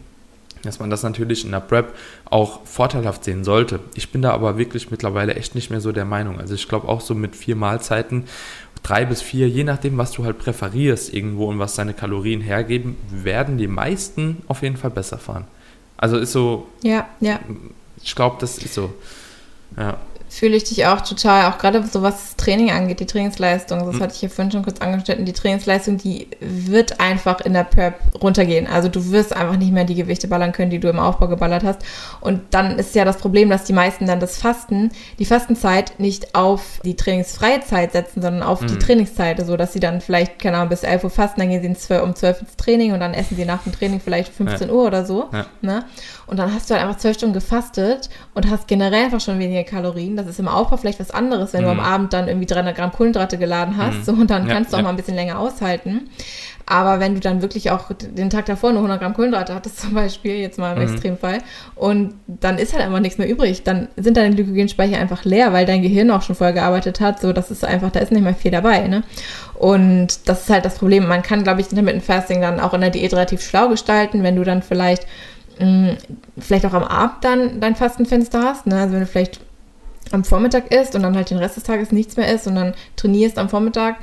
S1: dass man das natürlich in der Prep auch vorteilhaft sehen sollte. Ich bin da aber wirklich mittlerweile echt nicht mehr so der Meinung. Also ich glaube auch so mit vier Mahlzeiten, drei bis vier, je nachdem, was du halt präferierst irgendwo und was deine Kalorien hergeben, werden die meisten auf jeden Fall besser fahren. Also ist so.
S2: Ja, ja.
S1: Ich glaube, das ist so. Ja
S2: fühle ich dich auch total, auch gerade so was das Training angeht, die Trainingsleistung, das mhm. hatte ich ja vorhin schon kurz angeschnitten, die Trainingsleistung, die wird einfach in der Prep runtergehen. Also du wirst einfach nicht mehr die Gewichte ballern können, die du im Aufbau geballert hast. Und dann ist ja das Problem, dass die meisten dann das Fasten, die Fastenzeit nicht auf die trainingsfreie Zeit setzen, sondern auf mhm. die Trainingszeit, so dass sie dann vielleicht, keine Ahnung, bis 11 Uhr fasten, dann gehen sie um 12 ins Training und dann essen sie nach dem Training vielleicht 15 ja. Uhr oder so. Ja. Ne? Und dann hast du halt einfach 12 Stunden gefastet und hast generell einfach schon weniger Kalorien das ist im Aufbau vielleicht was anderes, wenn mhm. du am mhm. Abend dann irgendwie 300 Gramm Kohlenhydrate geladen hast. Mhm. So, *laughs* und dann ja, kannst du auch ja. mal ein bisschen länger aushalten. Aber wenn du dann wirklich auch den Tag davor nur 100 Gramm Kohlenhydrate hattest, zum Beispiel, jetzt mal im mhm. Extremfall, und dann ist halt einfach nichts mehr übrig, dann sind deine Glykogenspeicher einfach leer, weil dein Gehirn auch schon vorher gearbeitet hat. So, das ist einfach, da ist nicht mehr viel dabei. Ne? Und das ist halt das Problem. Man kann, glaube ich, Intermittent Fasting dann auch in der Diät relativ schlau gestalten, wenn du dann vielleicht mm, vielleicht auch am Abend dann dein Fastenfenster hast. Ne? Also wenn du vielleicht am Vormittag isst und dann halt den Rest des Tages nichts mehr isst und dann trainierst am Vormittag,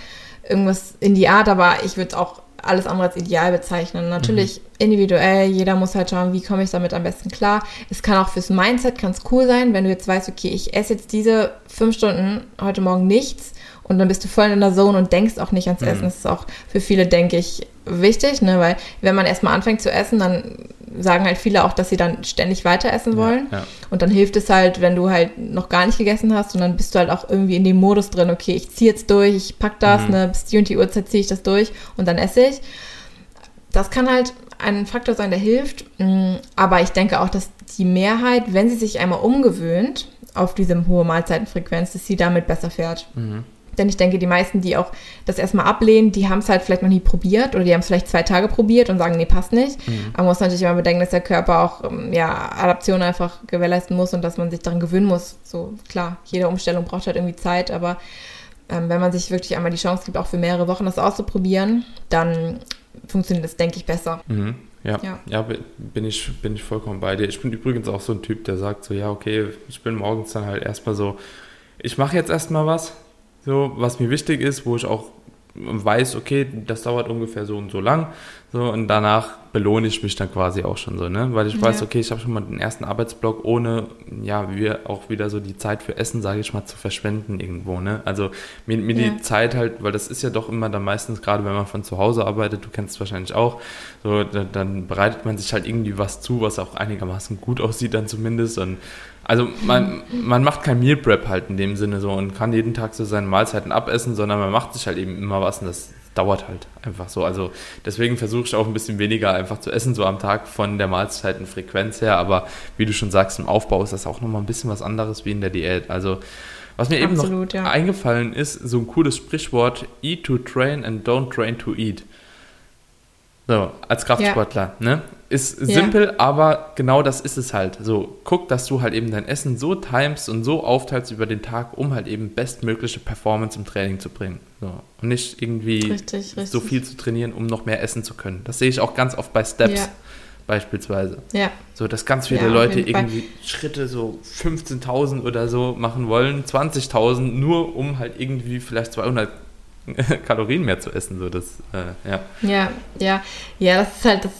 S2: irgendwas in die Art, aber ich würde es auch alles andere als ideal bezeichnen. Natürlich mhm. individuell, jeder muss halt schauen, wie komme ich damit am besten klar. Es kann auch fürs Mindset ganz cool sein, wenn du jetzt weißt, okay, ich esse jetzt diese fünf Stunden heute Morgen nichts und dann bist du voll in der Zone und denkst auch nicht ans mhm. Essen. Das ist auch für viele, denke ich, wichtig, ne? weil wenn man erstmal anfängt zu essen, dann sagen halt viele auch, dass sie dann ständig weiter essen wollen. Ja, ja. Und dann hilft es halt, wenn du halt noch gar nicht gegessen hast und dann bist du halt auch irgendwie in dem Modus drin, okay, ich ziehe jetzt durch, ich pack das, mhm. ne, bis die und die Uhrzeit ziehe ich das durch und dann esse ich. Das kann halt ein Faktor sein, der hilft. Mm, aber ich denke auch, dass die Mehrheit, wenn sie sich einmal umgewöhnt auf diese hohe Mahlzeitenfrequenz, dass sie damit besser fährt. Mhm. Denn ich denke, die meisten, die auch das erstmal ablehnen, die haben es halt vielleicht noch nie probiert oder die haben es vielleicht zwei Tage probiert und sagen, nee, passt nicht. Mhm. Aber man muss natürlich immer bedenken, dass der Körper auch ähm, ja, Adaption einfach gewährleisten muss und dass man sich daran gewöhnen muss. So klar, jede Umstellung braucht halt irgendwie Zeit, aber ähm, wenn man sich wirklich einmal die Chance gibt, auch für mehrere Wochen das auszuprobieren, dann funktioniert das, denke ich, besser.
S1: Mhm. Ja, ja, ja, bin, ich, bin ich vollkommen bei dir. Ich bin übrigens auch so ein Typ, der sagt so, ja, okay, ich bin morgens dann halt erstmal so, ich mache jetzt erstmal was, so, was mir wichtig ist, wo ich auch weiß, okay, das dauert ungefähr so und so lang. So, und danach belohne ich mich dann quasi auch schon so, ne? Weil ich weiß, okay, ich habe schon mal den ersten Arbeitsblock, ohne ja, wir auch wieder so die Zeit für Essen, sage ich mal, zu verschwenden irgendwo, ne? Also mir, mir ja. die Zeit halt, weil das ist ja doch immer dann meistens, gerade wenn man von zu Hause arbeitet, du kennst es wahrscheinlich auch, so, dann, dann bereitet man sich halt irgendwie was zu, was auch einigermaßen gut *laughs* aussieht dann zumindest und also man, man macht kein Meal Prep halt in dem Sinne so und kann jeden Tag so seine Mahlzeiten abessen, sondern man macht sich halt eben immer was und das dauert halt einfach so. Also deswegen versuche ich auch ein bisschen weniger einfach zu essen, so am Tag von der Mahlzeitenfrequenz her. Aber wie du schon sagst, im Aufbau ist das auch nochmal ein bisschen was anderes wie in der Diät. Also was mir Absolut, eben noch ja. eingefallen ist, so ein cooles Sprichwort, eat to train and don't train to eat. So, als Kraftsportler, ja. ne? Ist simpel, ja. aber genau das ist es halt. So, guck, dass du halt eben dein Essen so timest und so aufteilst über den Tag, um halt eben bestmögliche Performance im Training zu bringen. So. Und nicht irgendwie richtig, richtig. so viel zu trainieren, um noch mehr essen zu können. Das sehe ich auch ganz oft bei Steps. Ja. Beispielsweise. Ja. So, dass ganz viele ja, Leute irgendwie Schritte so 15.000 oder so machen wollen, 20.000, nur um halt irgendwie vielleicht 200 *laughs* Kalorien mehr zu essen. So das, äh, ja.
S2: ja, ja, ja, das ist halt, das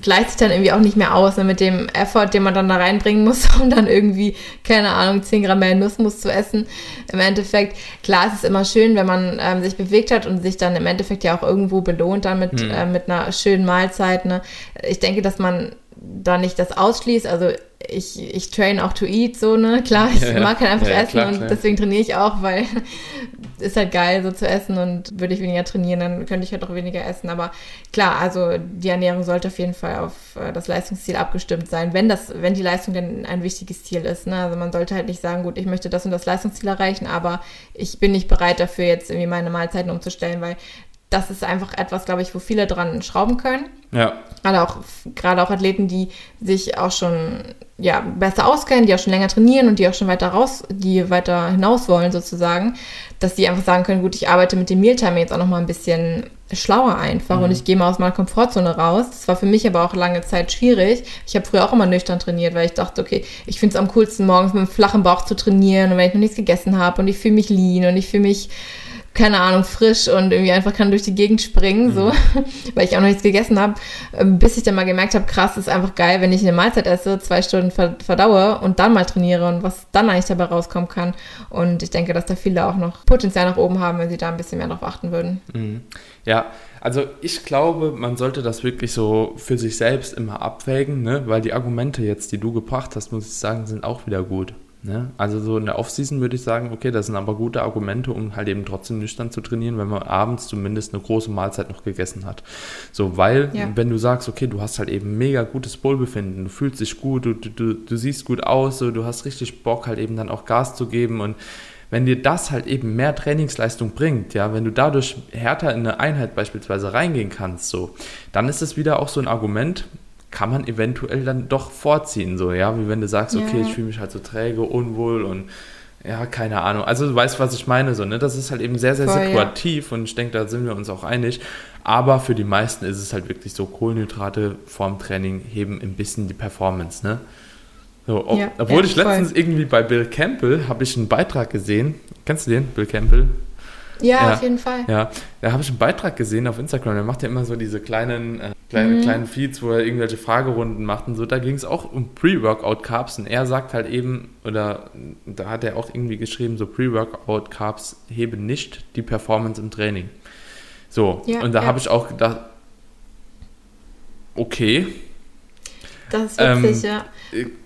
S2: gleicht sich dann irgendwie auch nicht mehr aus ne, mit dem Effort, den man dann da reinbringen muss, *laughs* um dann irgendwie, keine Ahnung, 10 Gramm mehr Nussmus zu essen. Im Endeffekt, klar, es ist immer schön, wenn man ähm, sich bewegt hat und sich dann im Endeffekt ja auch irgendwo belohnt dann mit, hm. äh, mit einer schönen Mahlzeit. Ne? Ich denke, dass man da nicht das ausschließt. Also ich, ich train auch to eat, so, ne? Klar, ich ja, mag halt einfach ja, essen klar, und klar. deswegen trainiere ich auch, weil ist halt geil, so zu essen und würde ich weniger trainieren, dann könnte ich halt auch weniger essen. Aber klar, also die Ernährung sollte auf jeden Fall auf äh, das Leistungsziel abgestimmt sein, wenn das, wenn die Leistung denn ein wichtiges Ziel ist. Ne? Also man sollte halt nicht sagen, gut, ich möchte das und das Leistungsziel erreichen, aber ich bin nicht bereit dafür, jetzt irgendwie meine Mahlzeiten umzustellen, weil das ist einfach etwas, glaube ich, wo viele dran schrauben können. Ja. Gerade auch, gerade auch Athleten, die sich auch schon ja, besser auskennen, die auch schon länger trainieren und die auch schon weiter raus, die weiter hinaus wollen sozusagen, dass die einfach sagen können, gut, ich arbeite mit dem Mealtime jetzt auch noch mal ein bisschen schlauer einfach mhm. und ich gehe mal aus meiner Komfortzone raus. Das war für mich aber auch lange Zeit schwierig. Ich habe früher auch immer nüchtern trainiert, weil ich dachte, okay, ich finde es am coolsten, morgens mit einem flachen Bauch zu trainieren und wenn ich noch nichts gegessen habe und ich fühle mich lean und ich fühle mich keine Ahnung, frisch und irgendwie einfach kann durch die Gegend springen, so, mhm. *laughs* weil ich auch noch nichts gegessen habe, ähm, bis ich dann mal gemerkt habe, krass, ist einfach geil, wenn ich eine Mahlzeit esse, zwei Stunden verdaue und dann mal trainiere und was dann eigentlich dabei rauskommen kann. Und ich denke, dass da viele auch noch Potenzial nach oben haben, wenn sie da ein bisschen mehr drauf achten würden.
S1: Mhm. Ja, also ich glaube, man sollte das wirklich so für sich selbst immer abwägen, ne? weil die Argumente jetzt, die du gebracht hast, muss ich sagen, sind auch wieder gut. Ne? Also so in der Offseason würde ich sagen, okay, das sind aber gute Argumente, um halt eben trotzdem nüchtern zu trainieren, wenn man abends zumindest eine große Mahlzeit noch gegessen hat. So, weil ja. wenn du sagst, okay, du hast halt eben mega gutes Wohlbefinden, du fühlst dich gut, du, du, du siehst gut aus, so, du hast richtig Bock halt eben dann auch Gas zu geben und wenn dir das halt eben mehr Trainingsleistung bringt, ja, wenn du dadurch härter in eine Einheit beispielsweise reingehen kannst, so, dann ist es wieder auch so ein Argument, kann man eventuell dann doch vorziehen, so, ja, wie wenn du sagst, okay, ich fühle mich halt so träge, unwohl und ja, keine Ahnung. Also du weißt, was ich meine, so, ne? Das ist halt eben sehr, sehr Voll, situativ ja. und ich denke, da sind wir uns auch einig. Aber für die meisten ist es halt wirklich so, Kohlenhydrate vorm Training heben ein bisschen die Performance, ne? So, ob, ja, obwohl ich letztens voll. irgendwie bei Bill Campbell habe ich einen Beitrag gesehen. Kennst du den, Bill Campbell?
S2: Ja, ja, auf jeden Fall.
S1: Ja, da habe ich einen Beitrag gesehen auf Instagram. Der macht ja immer so diese kleinen, äh, kleinen, mhm. kleinen Feeds, wo er irgendwelche Fragerunden macht und so. Da ging es auch um Pre-Workout-Carbs und er sagt halt eben, oder da hat er auch irgendwie geschrieben, so Pre-Workout-Carbs heben nicht die Performance im Training. So, ja, und da ja. habe ich auch gedacht, okay.
S2: Das ist witzig, ähm, ja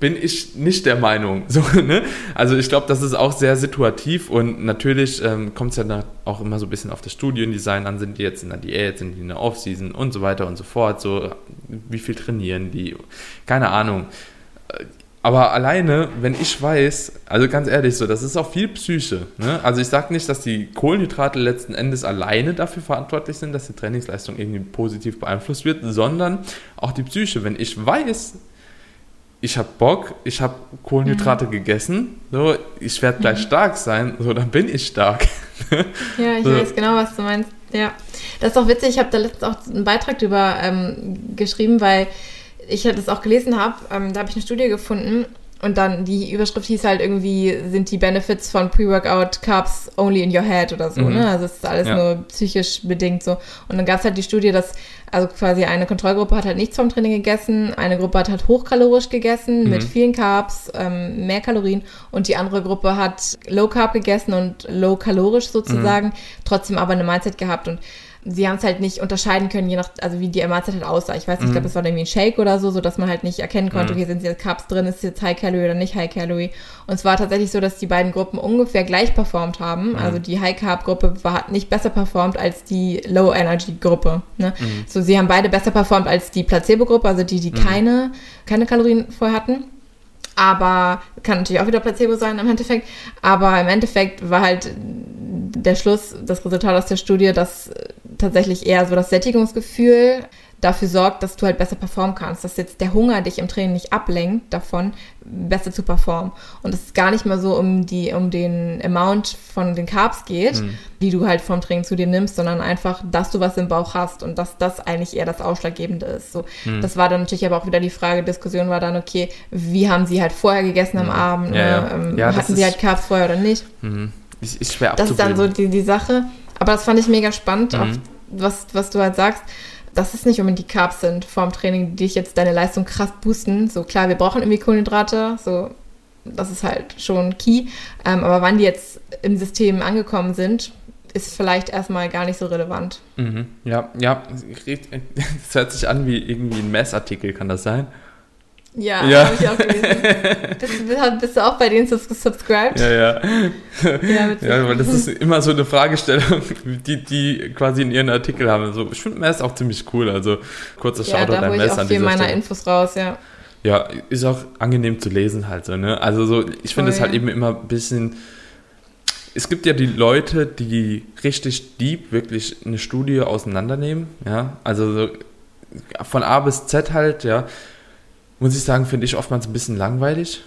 S1: bin ich nicht der Meinung. *laughs* So, ne? Also ich glaube, das ist auch sehr situativ und natürlich ähm, kommt es ja auch immer so ein bisschen auf das Studiendesign an, sind die jetzt in der Diät, sind die in der Offseason und so weiter und so fort, so wie viel trainieren die, keine Ahnung. Aber alleine, wenn ich weiß, also ganz ehrlich, so, das ist auch viel Psyche. Ne? Also ich sage nicht, dass die Kohlenhydrate letzten Endes alleine dafür verantwortlich sind, dass die Trainingsleistung irgendwie positiv beeinflusst wird, sondern auch die Psyche. Wenn ich weiß, ich habe Bock, ich habe Kohlenhydrate mhm. gegessen, so, ich werde gleich mhm. stark sein, so, dann bin ich stark. *laughs*
S2: ja, ich so. weiß genau, was du meinst. Ja, das ist auch witzig, ich habe da letztens auch einen Beitrag drüber ähm, geschrieben, weil ich das auch gelesen habe, ähm, da habe ich eine Studie gefunden und dann die Überschrift hieß halt irgendwie, sind die Benefits von Pre-Workout Carbs only in your head oder so, mhm. ne? Also es ist alles ja. nur psychisch bedingt so. Und dann gab es halt die Studie, dass also quasi eine Kontrollgruppe hat halt nichts vom Training gegessen, eine Gruppe hat halt hochkalorisch gegessen mhm. mit vielen Carbs, ähm, mehr Kalorien und die andere Gruppe hat Low Carb gegessen und low kalorisch sozusagen, mhm. trotzdem aber eine Mahlzeit gehabt und sie haben es halt nicht unterscheiden können, je nach, also wie die Mahlzeit halt aussah. Ich weiß nicht, mhm. ich glaube, es war irgendwie ein Shake oder so, so dass man halt nicht erkennen konnte, mhm. okay, sind jetzt Carbs drin, ist jetzt High Calorie oder nicht High Calorie. Und es war tatsächlich so, dass die beiden Gruppen ungefähr gleich performt haben. Mhm. Also die High Carb Gruppe war nicht besser performt als die Low Energy Gruppe. Ne? Mhm. So, sie haben beide besser performt als die Placebo Gruppe, also die, die mhm. keine, keine Kalorien vorher hatten. Aber kann natürlich auch wieder Placebo sein im Endeffekt. Aber im Endeffekt war halt der Schluss, das Resultat aus der Studie, dass tatsächlich eher so das Sättigungsgefühl dafür sorgt, dass du halt besser performen kannst, dass jetzt der Hunger dich im Training nicht ablenkt davon, besser zu performen. Und es gar nicht mehr so um die, um den Amount von den Carbs geht, mhm. die du halt vom Training zu dir nimmst, sondern einfach, dass du was im Bauch hast und dass das eigentlich eher das Ausschlaggebende ist. So, mhm. das war dann natürlich aber auch wieder die Frage, Diskussion war dann, okay, wie haben sie halt vorher gegessen am mhm. Abend? Ja, ne? ja. Ähm, ja, hatten sie halt Carbs vorher oder nicht?
S1: Mhm. Ist, ist schwer
S2: Das ist dann so die, die Sache. Aber das fand ich mega spannend, auch mhm. was, was du halt sagst dass es nicht unbedingt die Carbs sind vorm Training, die dich jetzt deine Leistung krass boosten. So klar, wir brauchen irgendwie Kohlenhydrate, so das ist halt schon key. Ähm, aber wann die jetzt im System angekommen sind, ist vielleicht erstmal gar nicht so relevant.
S1: Mhm. Ja, ja, es *laughs* hört sich an wie irgendwie ein Messartikel, kann das sein?
S2: Ja, ja. habe ich auch gelesen. bist, bist, du auch bei denen subscribed?
S1: Ja, ja. Ja, ja, weil das ist *laughs* immer so eine Fragestellung, die die quasi in ihren Artikel haben. Also, ich finde Mess auch ziemlich cool. Also kurzer ja, Shoutout
S2: an Mess an dieser meiner Stelle. Infos raus, ja.
S1: Ja, ist auch angenehm zu lesen halt so, ne? Also so, ich finde es halt eben immer ein bisschen es gibt ja die Leute, die richtig deep wirklich eine Studie auseinandernehmen, ja, also so von A bis Z halt, ja, muss ich sagen, finde ich oftmals ein bisschen langweilig.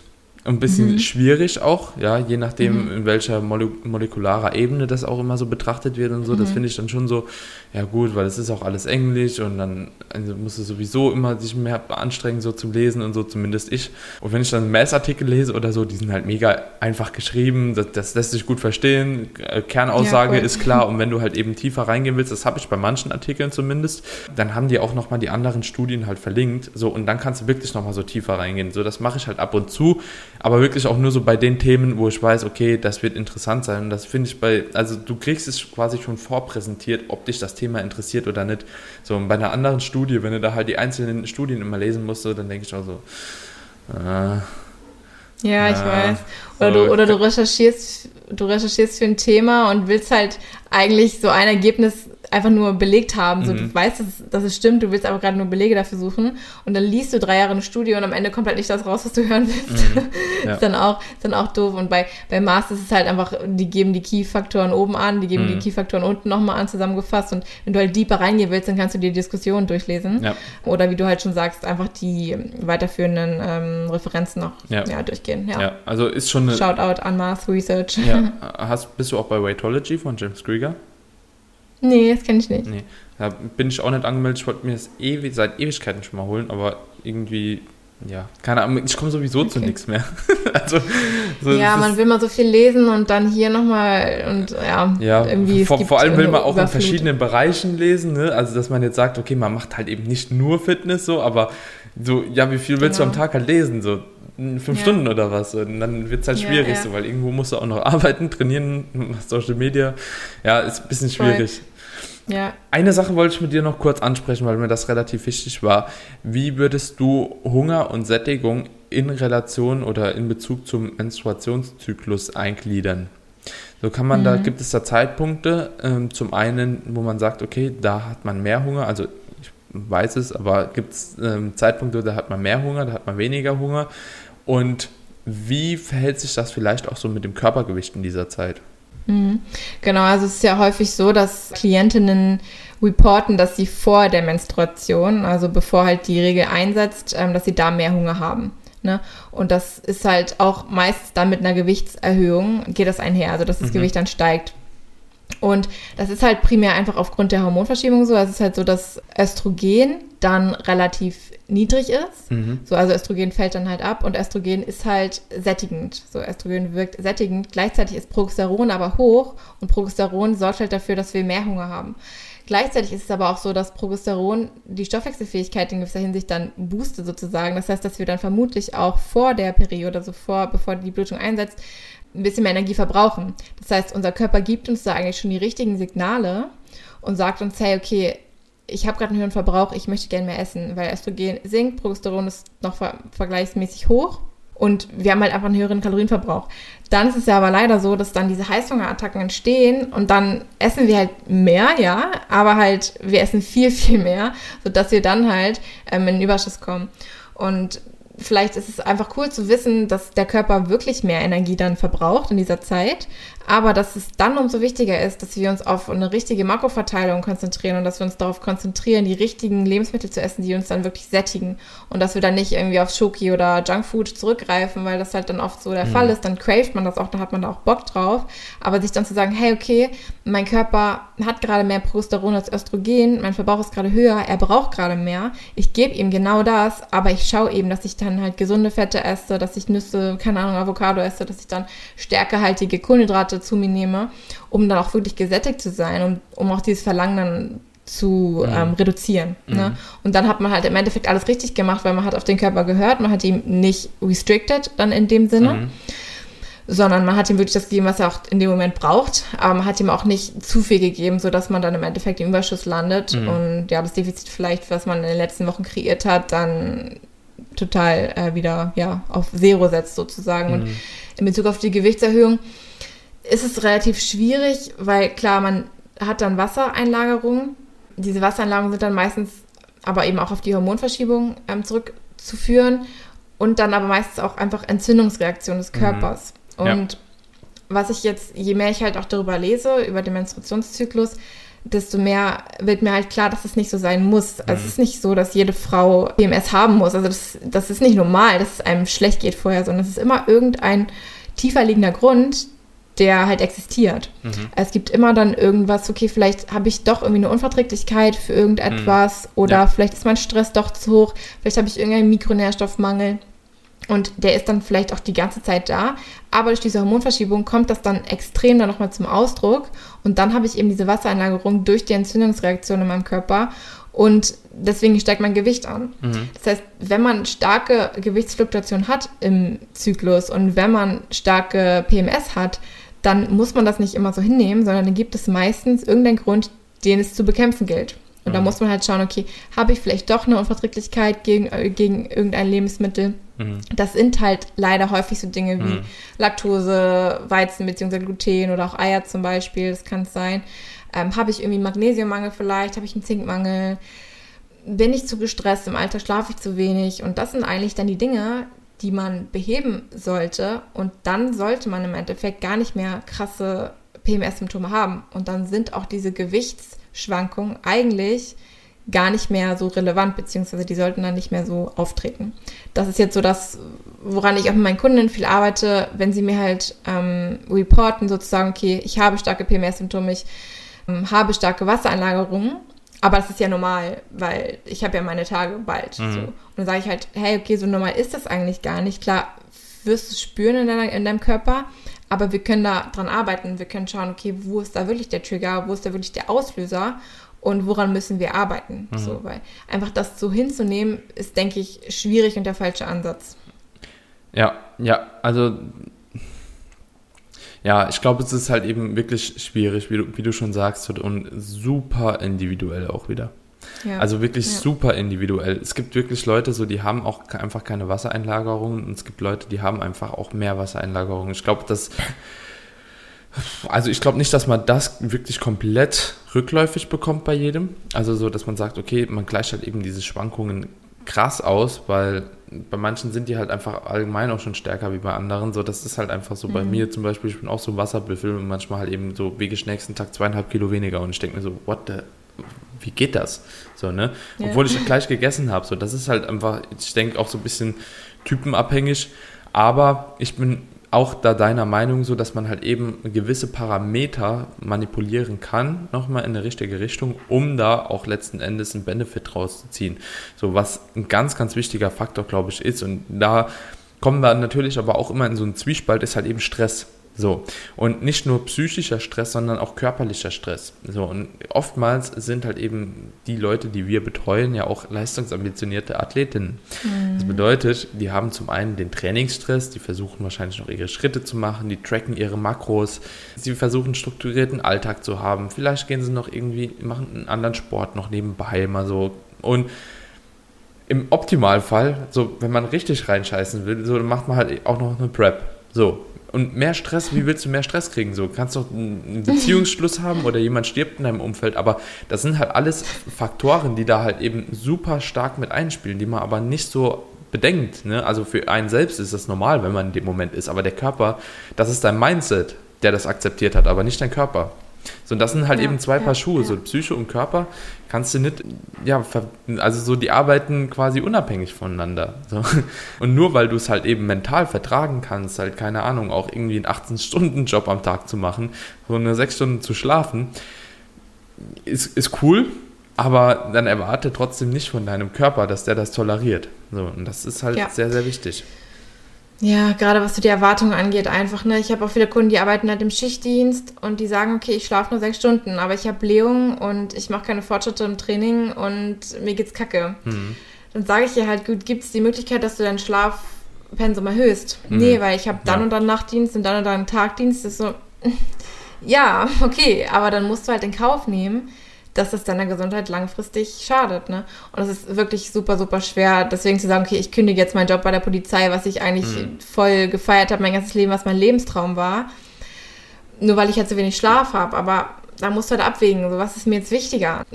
S1: Ein bisschen mhm. schwierig auch, ja, je nachdem, mhm. in welcher Mole molekularer Ebene das auch immer so betrachtet wird und so. Mhm. Das finde ich dann schon so, ja gut, weil es ist auch alles Englisch und dann also musst du sowieso immer sich mehr anstrengen, so zum Lesen und so, zumindest ich. Und wenn ich dann Messartikel lese oder so, die sind halt mega einfach geschrieben, das, das lässt sich gut verstehen, äh, Kernaussage ja, ist klar *laughs* und wenn du halt eben tiefer reingehen willst, das habe ich bei manchen Artikeln zumindest, dann haben die auch nochmal die anderen Studien halt verlinkt, so und dann kannst du wirklich nochmal so tiefer reingehen. So, das mache ich halt ab und zu aber wirklich auch nur so bei den Themen, wo ich weiß, okay, das wird interessant sein. Und das finde ich bei, also du kriegst es quasi schon vorpräsentiert, ob dich das Thema interessiert oder nicht. So, und bei einer anderen Studie, wenn du da halt die einzelnen Studien immer lesen musst, dann denke ich auch so, äh,
S2: ja, ich weiß. Oder, so, du, oder du recherchierst, du recherchierst für ein Thema und willst halt eigentlich so ein Ergebnis einfach nur belegt haben. So, mhm. Du weißt, dass, dass, es stimmt, du willst aber gerade nur Belege dafür suchen und dann liest du drei Jahre eine Studie und am Ende kommt halt nicht das raus, was du *laughs* hören willst. Mhm. Ja. ist, dann auch, ist dann auch doof. Und bei, bei Mars ist es halt einfach, die geben die Key-Faktoren oben an, die geben mhm. die Key-Faktoren unten nochmal an, zusammengefasst. Und wenn du halt deeper reingehen willst, dann kannst du die Diskussion durchlesen. Ja. Oder wie du halt schon sagst, einfach die weiterführenden ähm, Referenzen noch ja. ja durchgehen. Ja.
S1: also ist schon eine.
S2: Shoutout an Mars Research.
S1: Ja. *laughs* Hast, bist du auch bei Weightology von James Krieger?
S2: Nee, das kenne ich nicht.
S1: Nee, da bin ich auch nicht angemeldet. Ich wollte mir das ewig, seit Ewigkeiten schon mal holen, aber irgendwie ja, keine Ahnung, ich komme sowieso okay. zu nichts mehr. *laughs* also,
S2: so, ja, man will mal so viel lesen und dann hier nochmal und ja,
S1: ja irgendwie. Vor, vor allem will man auch in verschiedenen Bereichen lesen, ne? Also, dass man jetzt sagt, okay, man macht halt eben nicht nur Fitness so, aber so, ja, wie viel willst genau. du am. Tag halt lesen? So fünf ja. Stunden oder was? Und dann wird es halt schwierig, ja, ja. so, weil irgendwo musst du auch noch arbeiten, trainieren, *laughs* Social Media. Ja, ist ein bisschen schwierig. Voll. Ja. Eine Sache wollte ich mit dir noch kurz ansprechen, weil mir das relativ wichtig war. Wie würdest du Hunger und Sättigung in Relation oder in Bezug zum Menstruationszyklus eingliedern? So kann man mhm. da, gibt es da Zeitpunkte, ähm, zum einen, wo man sagt, okay, da hat man mehr Hunger, also ich weiß es, aber gibt es ähm, Zeitpunkte, da hat man mehr Hunger, da hat man weniger Hunger und wie verhält sich das vielleicht auch so mit dem Körpergewicht in dieser Zeit?
S2: Mhm. Genau, also es ist ja häufig so, dass Klientinnen reporten, dass sie vor der Menstruation, also bevor halt die Regel einsetzt, ähm, dass sie da mehr Hunger haben. Ne? Und das ist halt auch meist dann mit einer Gewichtserhöhung geht das einher, also dass das mhm. Gewicht dann steigt. Und das ist halt primär einfach aufgrund der Hormonverschiebung so. Also es ist halt so, dass Östrogen dann relativ niedrig ist. Mhm. So, also Östrogen fällt dann halt ab und Östrogen ist halt sättigend. So, Östrogen wirkt sättigend. Gleichzeitig ist Progesteron aber hoch und Progesteron sorgt halt dafür, dass wir mehr Hunger haben. Gleichzeitig ist es aber auch so, dass Progesteron die Stoffwechselfähigkeit in gewisser Hinsicht dann boostet sozusagen. Das heißt, dass wir dann vermutlich auch vor der Periode, also vor, bevor die Blutung einsetzt, ein bisschen mehr Energie verbrauchen. Das heißt, unser Körper gibt uns da eigentlich schon die richtigen Signale und sagt uns, hey, okay, ich habe gerade einen höheren Verbrauch, ich möchte gerne mehr essen, weil Östrogen sinkt, Progesteron ist noch ver vergleichsmäßig hoch und wir haben halt einfach einen höheren Kalorienverbrauch. Dann ist es ja aber leider so, dass dann diese Heißhungerattacken entstehen und dann essen wir halt mehr, ja, aber halt wir essen viel, *laughs* viel mehr, sodass wir dann halt ähm, in den Überschuss kommen. Und vielleicht ist es einfach cool zu wissen, dass der Körper wirklich mehr Energie dann verbraucht in dieser Zeit, aber dass es dann umso wichtiger ist, dass wir uns auf eine richtige Makroverteilung konzentrieren und dass wir uns darauf konzentrieren, die richtigen Lebensmittel zu essen, die uns dann wirklich sättigen. Und dass wir dann nicht irgendwie auf Schoki oder Junkfood zurückgreifen, weil das halt dann oft so der mhm. Fall ist, dann craved man das auch, da hat man da auch Bock drauf, aber sich dann zu sagen, hey, okay, mein Körper hat gerade mehr Progesteron als Östrogen, mein Verbrauch ist gerade höher, er braucht gerade mehr, ich gebe ihm genau das, aber ich schaue eben, dass ich dann halt gesunde Fette esse, dass ich Nüsse, keine Ahnung, Avocado esse, dass ich dann stärkehaltige Kohlenhydrate Kohlenhydrate zu mir nehme, um dann auch wirklich gesättigt zu sein und um auch dieses Verlangen dann zu mhm. ähm, reduzieren. Ne? Mhm. Ne? Und dann hat man halt im Endeffekt alles richtig gemacht, weil man hat auf den Körper gehört, man hat ihn nicht restricted dann in dem Sinne, mhm. sondern man hat ihm wirklich das gegeben, was er auch in dem Moment braucht, aber man hat ihm auch nicht zu viel gegeben, sodass man dann im Endeffekt im Überschuss landet mhm. und ja, das Defizit vielleicht, was man in den letzten Wochen kreiert hat, dann total äh, wieder ja, auf Zero setzt sozusagen. Und mhm. in Bezug auf die Gewichtserhöhung, ist es relativ schwierig, weil klar, man hat dann Wassereinlagerungen. Diese Wassereinlagerungen sind dann meistens aber eben auch auf die Hormonverschiebung ähm, zurückzuführen und dann aber meistens auch einfach Entzündungsreaktionen des mhm. Körpers. Mhm. Und ja. was ich jetzt, je mehr ich halt auch darüber lese, über den Menstruationszyklus, desto mehr wird mir halt klar, dass es nicht so sein muss. Also mhm. es ist nicht so, dass jede Frau PMS haben muss. Also das, das ist nicht normal, dass es einem schlecht geht vorher, sondern es ist immer irgendein tiefer liegender Grund, der halt existiert. Mhm. Es gibt immer dann irgendwas, okay, vielleicht habe ich doch irgendwie eine Unverträglichkeit für irgendetwas mhm. oder ja. vielleicht ist mein Stress doch zu hoch, vielleicht habe ich irgendeinen Mikronährstoffmangel und der ist dann vielleicht auch die ganze Zeit da, aber durch diese Hormonverschiebung kommt das dann extrem dann nochmal zum Ausdruck und dann habe ich eben diese Wassereinlagerung durch die Entzündungsreaktion in meinem Körper und deswegen steigt mein Gewicht an. Mhm. Das heißt, wenn man starke Gewichtsfluktuation hat im Zyklus und wenn man starke PMS hat, dann muss man das nicht immer so hinnehmen, sondern dann gibt es meistens irgendeinen Grund, den es zu bekämpfen gilt. Und mhm. da muss man halt schauen, okay, habe ich vielleicht doch eine Unverträglichkeit gegen, äh, gegen irgendein Lebensmittel? Mhm. Das sind halt leider häufig so Dinge wie mhm. Laktose, Weizen bzw. Gluten oder auch Eier zum Beispiel, das kann es sein. Ähm, habe ich irgendwie Magnesiummangel vielleicht? Habe ich einen Zinkmangel? Bin ich zu gestresst? Im Alter schlafe ich zu wenig? Und das sind eigentlich dann die Dinge, die man beheben sollte. Und dann sollte man im Endeffekt gar nicht mehr krasse PMS-Symptome haben. Und dann sind auch diese Gewichtsschwankungen eigentlich gar nicht mehr so relevant, beziehungsweise die sollten dann nicht mehr so auftreten. Das ist jetzt so das, woran ich auch mit meinen Kunden viel arbeite, wenn sie mir halt ähm, reporten, sozusagen, okay, ich habe starke PMS-Symptome, ich ähm, habe starke Wassereinlagerungen, Aber das ist ja normal, weil ich habe ja meine Tage bald. Mhm. So. Und dann sage ich halt, hey, okay, so normal ist das eigentlich gar nicht. Klar, wirst du es spüren in, deiner, in deinem Körper, aber wir können da dran arbeiten. Wir können schauen, okay, wo ist da wirklich der Trigger, wo ist da wirklich der Auslöser und woran müssen wir arbeiten. Mhm. So, weil einfach das so hinzunehmen, ist, denke ich, schwierig und der falsche Ansatz.
S1: Ja, ja, also ja, ich glaube, es ist halt eben wirklich schwierig, wie du, wie du schon sagst, und super individuell auch wieder. Ja. Also wirklich ja. super individuell. Es gibt wirklich Leute, so die haben auch einfach keine Wassereinlagerungen und es gibt Leute, die haben einfach auch mehr Wassereinlagerungen. Ich glaube, dass also ich glaube nicht, dass man das wirklich komplett rückläufig bekommt bei jedem. Also so, dass man sagt, okay, man gleicht halt eben diese Schwankungen krass aus, weil bei manchen sind die halt einfach allgemein auch schon stärker wie bei anderen. So, das ist halt einfach so. Mhm. Bei mir zum Beispiel, ich bin auch so ein Wasserbüffel und manchmal halt eben so wege ich nächsten Tag zweieinhalb Kilo weniger und ich denke mir so, what the, wie geht das? So, ne? Ja. Obwohl ich gleich gegessen habe. So, das ist halt einfach, ich denke auch so ein bisschen typenabhängig. Aber ich bin auch da deiner Meinung so, dass man halt eben gewisse Parameter manipulieren kann, nochmal in eine richtige Richtung, um da auch letzten Endes einen Benefit rauszuziehen. So was ein ganz, ganz wichtiger Faktor, glaube ich, ist. Und da kommen wir natürlich aber auch immer in so einen Zwiespalt, ist halt eben Stress. So. Und nicht nur psychischer Stress, sondern auch körperlicher Stress. So. Und oftmals sind halt eben die Leute, die wir betreuen, ja auch leistungsambitionierte Athletinnen. Mhm. Das bedeutet, die haben zum einen den Trainingsstress, die versuchen wahrscheinlich noch ihre Schritte zu machen, die tracken ihre Makros, sie versuchen einen strukturierten Alltag zu haben. Vielleicht gehen sie noch irgendwie, machen einen anderen Sport noch nebenbei mal so. Und im Optimalfall, so wenn man richtig reinscheißen will, so macht man halt auch noch eine Prep. So, und mehr Stress, wie willst du mehr Stress kriegen? So, kannst doch einen Beziehungsschluss haben oder jemand stirbt in deinem Umfeld, aber das sind halt alles Faktoren, die da halt eben super stark mit einspielen, die man aber nicht so bedenkt. Ne? Also für einen selbst ist das normal, wenn man in dem Moment ist, aber der Körper, das ist dein Mindset, der das akzeptiert hat, aber nicht dein Körper. So, und das sind halt ja, eben zwei Paar Schuhe, ja. so Psyche und Körper kannst du nicht, ja, also so, die arbeiten quasi unabhängig voneinander. So. *laughs* Und nur weil du es halt eben mental vertragen kannst, halt, keine Ahnung, auch irgendwie einen 18-Stunden-Job am Tag zu machen, so eine sechs Stunden zu schlafen, ist, ist cool, aber dann erwarte trotzdem nicht von deinem Körper, dass der das toleriert. So, und das ist halt ja. sehr, sehr wichtig.
S2: Ja, gerade was so die Erwartungen angeht, einfach, ne? Ich habe auch viele Kunden, die arbeiten halt im Schichtdienst und die sagen, okay, ich schlafe nur sechs Stunden, aber ich habe Blähung und ich mache keine Fortschritte im Training und mir geht's kacke. Mhm. Dann sage ich ihr halt, gut, gibt es die Möglichkeit, dass du deinen Schlafpensum erhöhst? Mhm. Nee, weil ich habe dann ja. und dann Nachtdienst und dann und dann Tagdienst. Das ist so, *laughs* ja, okay, aber dann musst du halt in Kauf nehmen, dass es deiner Gesundheit langfristig schadet. Ne? Und es ist wirklich super, super schwer, deswegen zu sagen, okay, ich kündige jetzt meinen Job bei der Polizei, was ich eigentlich mhm. voll gefeiert habe, mein ganzes Leben, was mein Lebenstraum war, nur weil ich jetzt so wenig Schlaf habe. Aber da musst du halt abwägen, so, was ist mir jetzt wichtiger?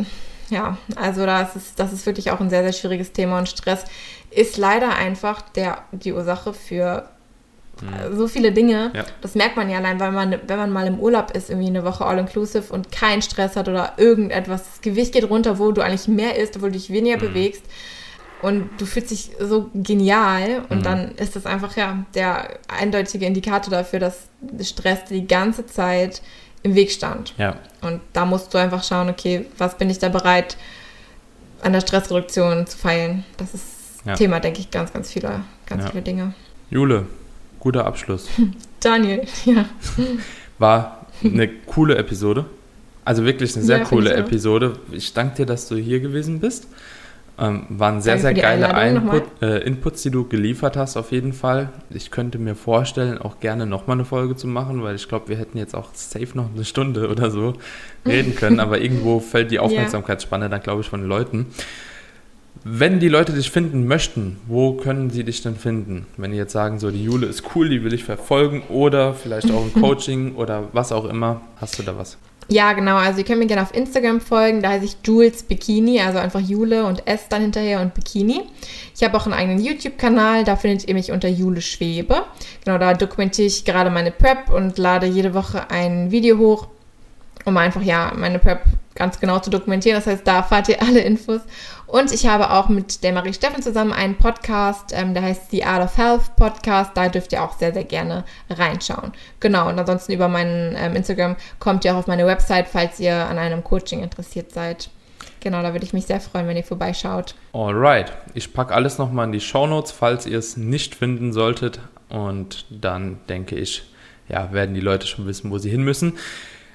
S2: Ja, also das ist, das ist wirklich auch ein sehr, sehr schwieriges Thema und Stress ist leider einfach der, die Ursache für Mhm. So viele Dinge. Ja. Das merkt man ja allein, weil man, wenn man mal im Urlaub ist, irgendwie eine Woche all-inclusive und keinen Stress hat oder irgendetwas, das Gewicht geht runter, wo du eigentlich mehr isst, obwohl du dich weniger mhm. bewegst und du fühlst dich so genial und mhm. dann ist das einfach ja der eindeutige Indikator dafür, dass Stress die ganze Zeit im Weg stand.
S1: Ja.
S2: Und da musst du einfach schauen, okay, was bin ich da bereit an der Stressreduktion zu feilen. Das ist ja. Thema, denke ich, ganz, ganz viele, ganz ja. viele Dinge.
S1: Jule, guter Abschluss. *laughs*
S2: Daniel, ja.
S1: War eine coole Episode. Also wirklich eine sehr ja, coole Episode. Ich danke dir, dass du hier gewesen bist. Ähm, waren sehr, sehr geile Input, äh, Inputs, die du geliefert hast, auf jeden Fall. Ich könnte mir vorstellen, auch gerne nochmal eine Folge zu machen, weil ich glaube, wir hätten jetzt auch safe noch eine Stunde oder so reden können, *laughs* aber irgendwo fällt die Aufmerksamkeitsspanne dann, glaube ich, von den Leuten. Wenn die Leute dich finden möchten, wo können sie dich denn finden? Wenn die jetzt sagen, so die Jule ist cool, die will ich verfolgen oder vielleicht auch ein *laughs* Coaching oder was auch immer, hast du da was?
S2: Ja, genau. Also ihr könnt mir gerne auf Instagram folgen. Da heiße ich Jules Bikini, also einfach Jule und S dann hinterher und Bikini. Ich habe auch einen eigenen YouTube-Kanal. Da findet ihr mich unter Jule Schwebe. Genau, da dokumentiere ich gerade meine Prep und lade jede Woche ein Video hoch, um einfach ja meine Prep ganz genau zu dokumentieren. Das heißt, da erfahrt ihr alle Infos. Und ich habe auch mit der Marie Steffen zusammen einen Podcast, ähm, der heißt The Art of Health Podcast. Da dürft ihr auch sehr, sehr gerne reinschauen. Genau, und ansonsten über meinen ähm, Instagram kommt ihr auch auf meine Website, falls ihr an einem Coaching interessiert seid. genau, da würde ich mich sehr freuen, wenn ihr vorbeischaut.
S1: Alright, ich packe alles nochmal in die Show Notes, falls ihr es nicht finden solltet. Und dann denke ich, ja, werden die Leute schon wissen, wo sie hin müssen.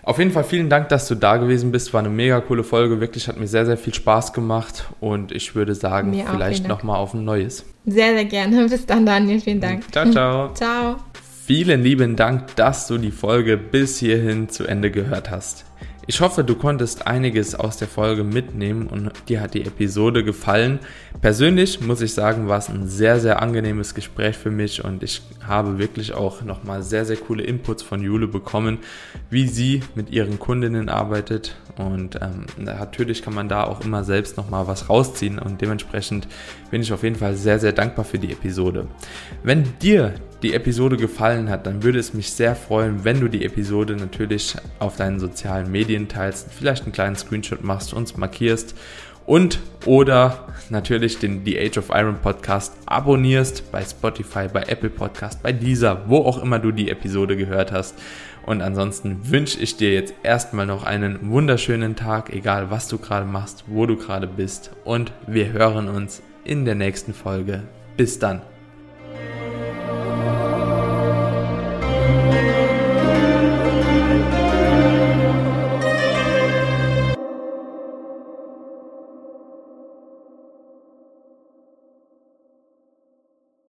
S1: Auf jeden Fall vielen Dank, dass du da gewesen bist. War eine mega coole Folge. Wirklich hat mir sehr, sehr viel Spaß gemacht. Und ich würde sagen, mir vielleicht nochmal auf ein neues.
S2: Sehr, sehr gerne. *laughs* Bis dann, Daniel. Vielen Dank.
S1: Ciao, ciao. *laughs*
S2: ciao.
S1: Vielen lieben Dank, dass du die Folge bis hierhin zu Ende gehört hast. Ich hoffe, du konntest einiges aus der Folge mitnehmen und dir hat die Episode gefallen. Persönlich muss ich sagen, war es ein sehr, sehr angenehmes Gespräch für mich und ich habe wirklich auch nochmal sehr, sehr coole Inputs von Jule bekommen, wie sie mit ihren Kundinnen arbeitet und ähm, natürlich kann man da auch immer selbst nochmal was rausziehen und dementsprechend bin ich auf jeden Fall sehr, sehr dankbar für die Episode. Wenn dir die Episode gefallen hat, dann würde es mich sehr freuen, wenn du die Episode natürlich auf deinen sozialen Medien teilst, vielleicht einen kleinen Screenshot machst, uns markierst und oder natürlich den The Age of Iron Podcast abonnierst bei Spotify, bei Apple Podcast, bei dieser, wo auch immer du die Episode gehört hast. Und ansonsten wünsche ich dir jetzt erstmal noch einen wunderschönen Tag, egal was du gerade machst, wo du gerade bist. Und wir hören uns in der nächsten Folge. Bis dann.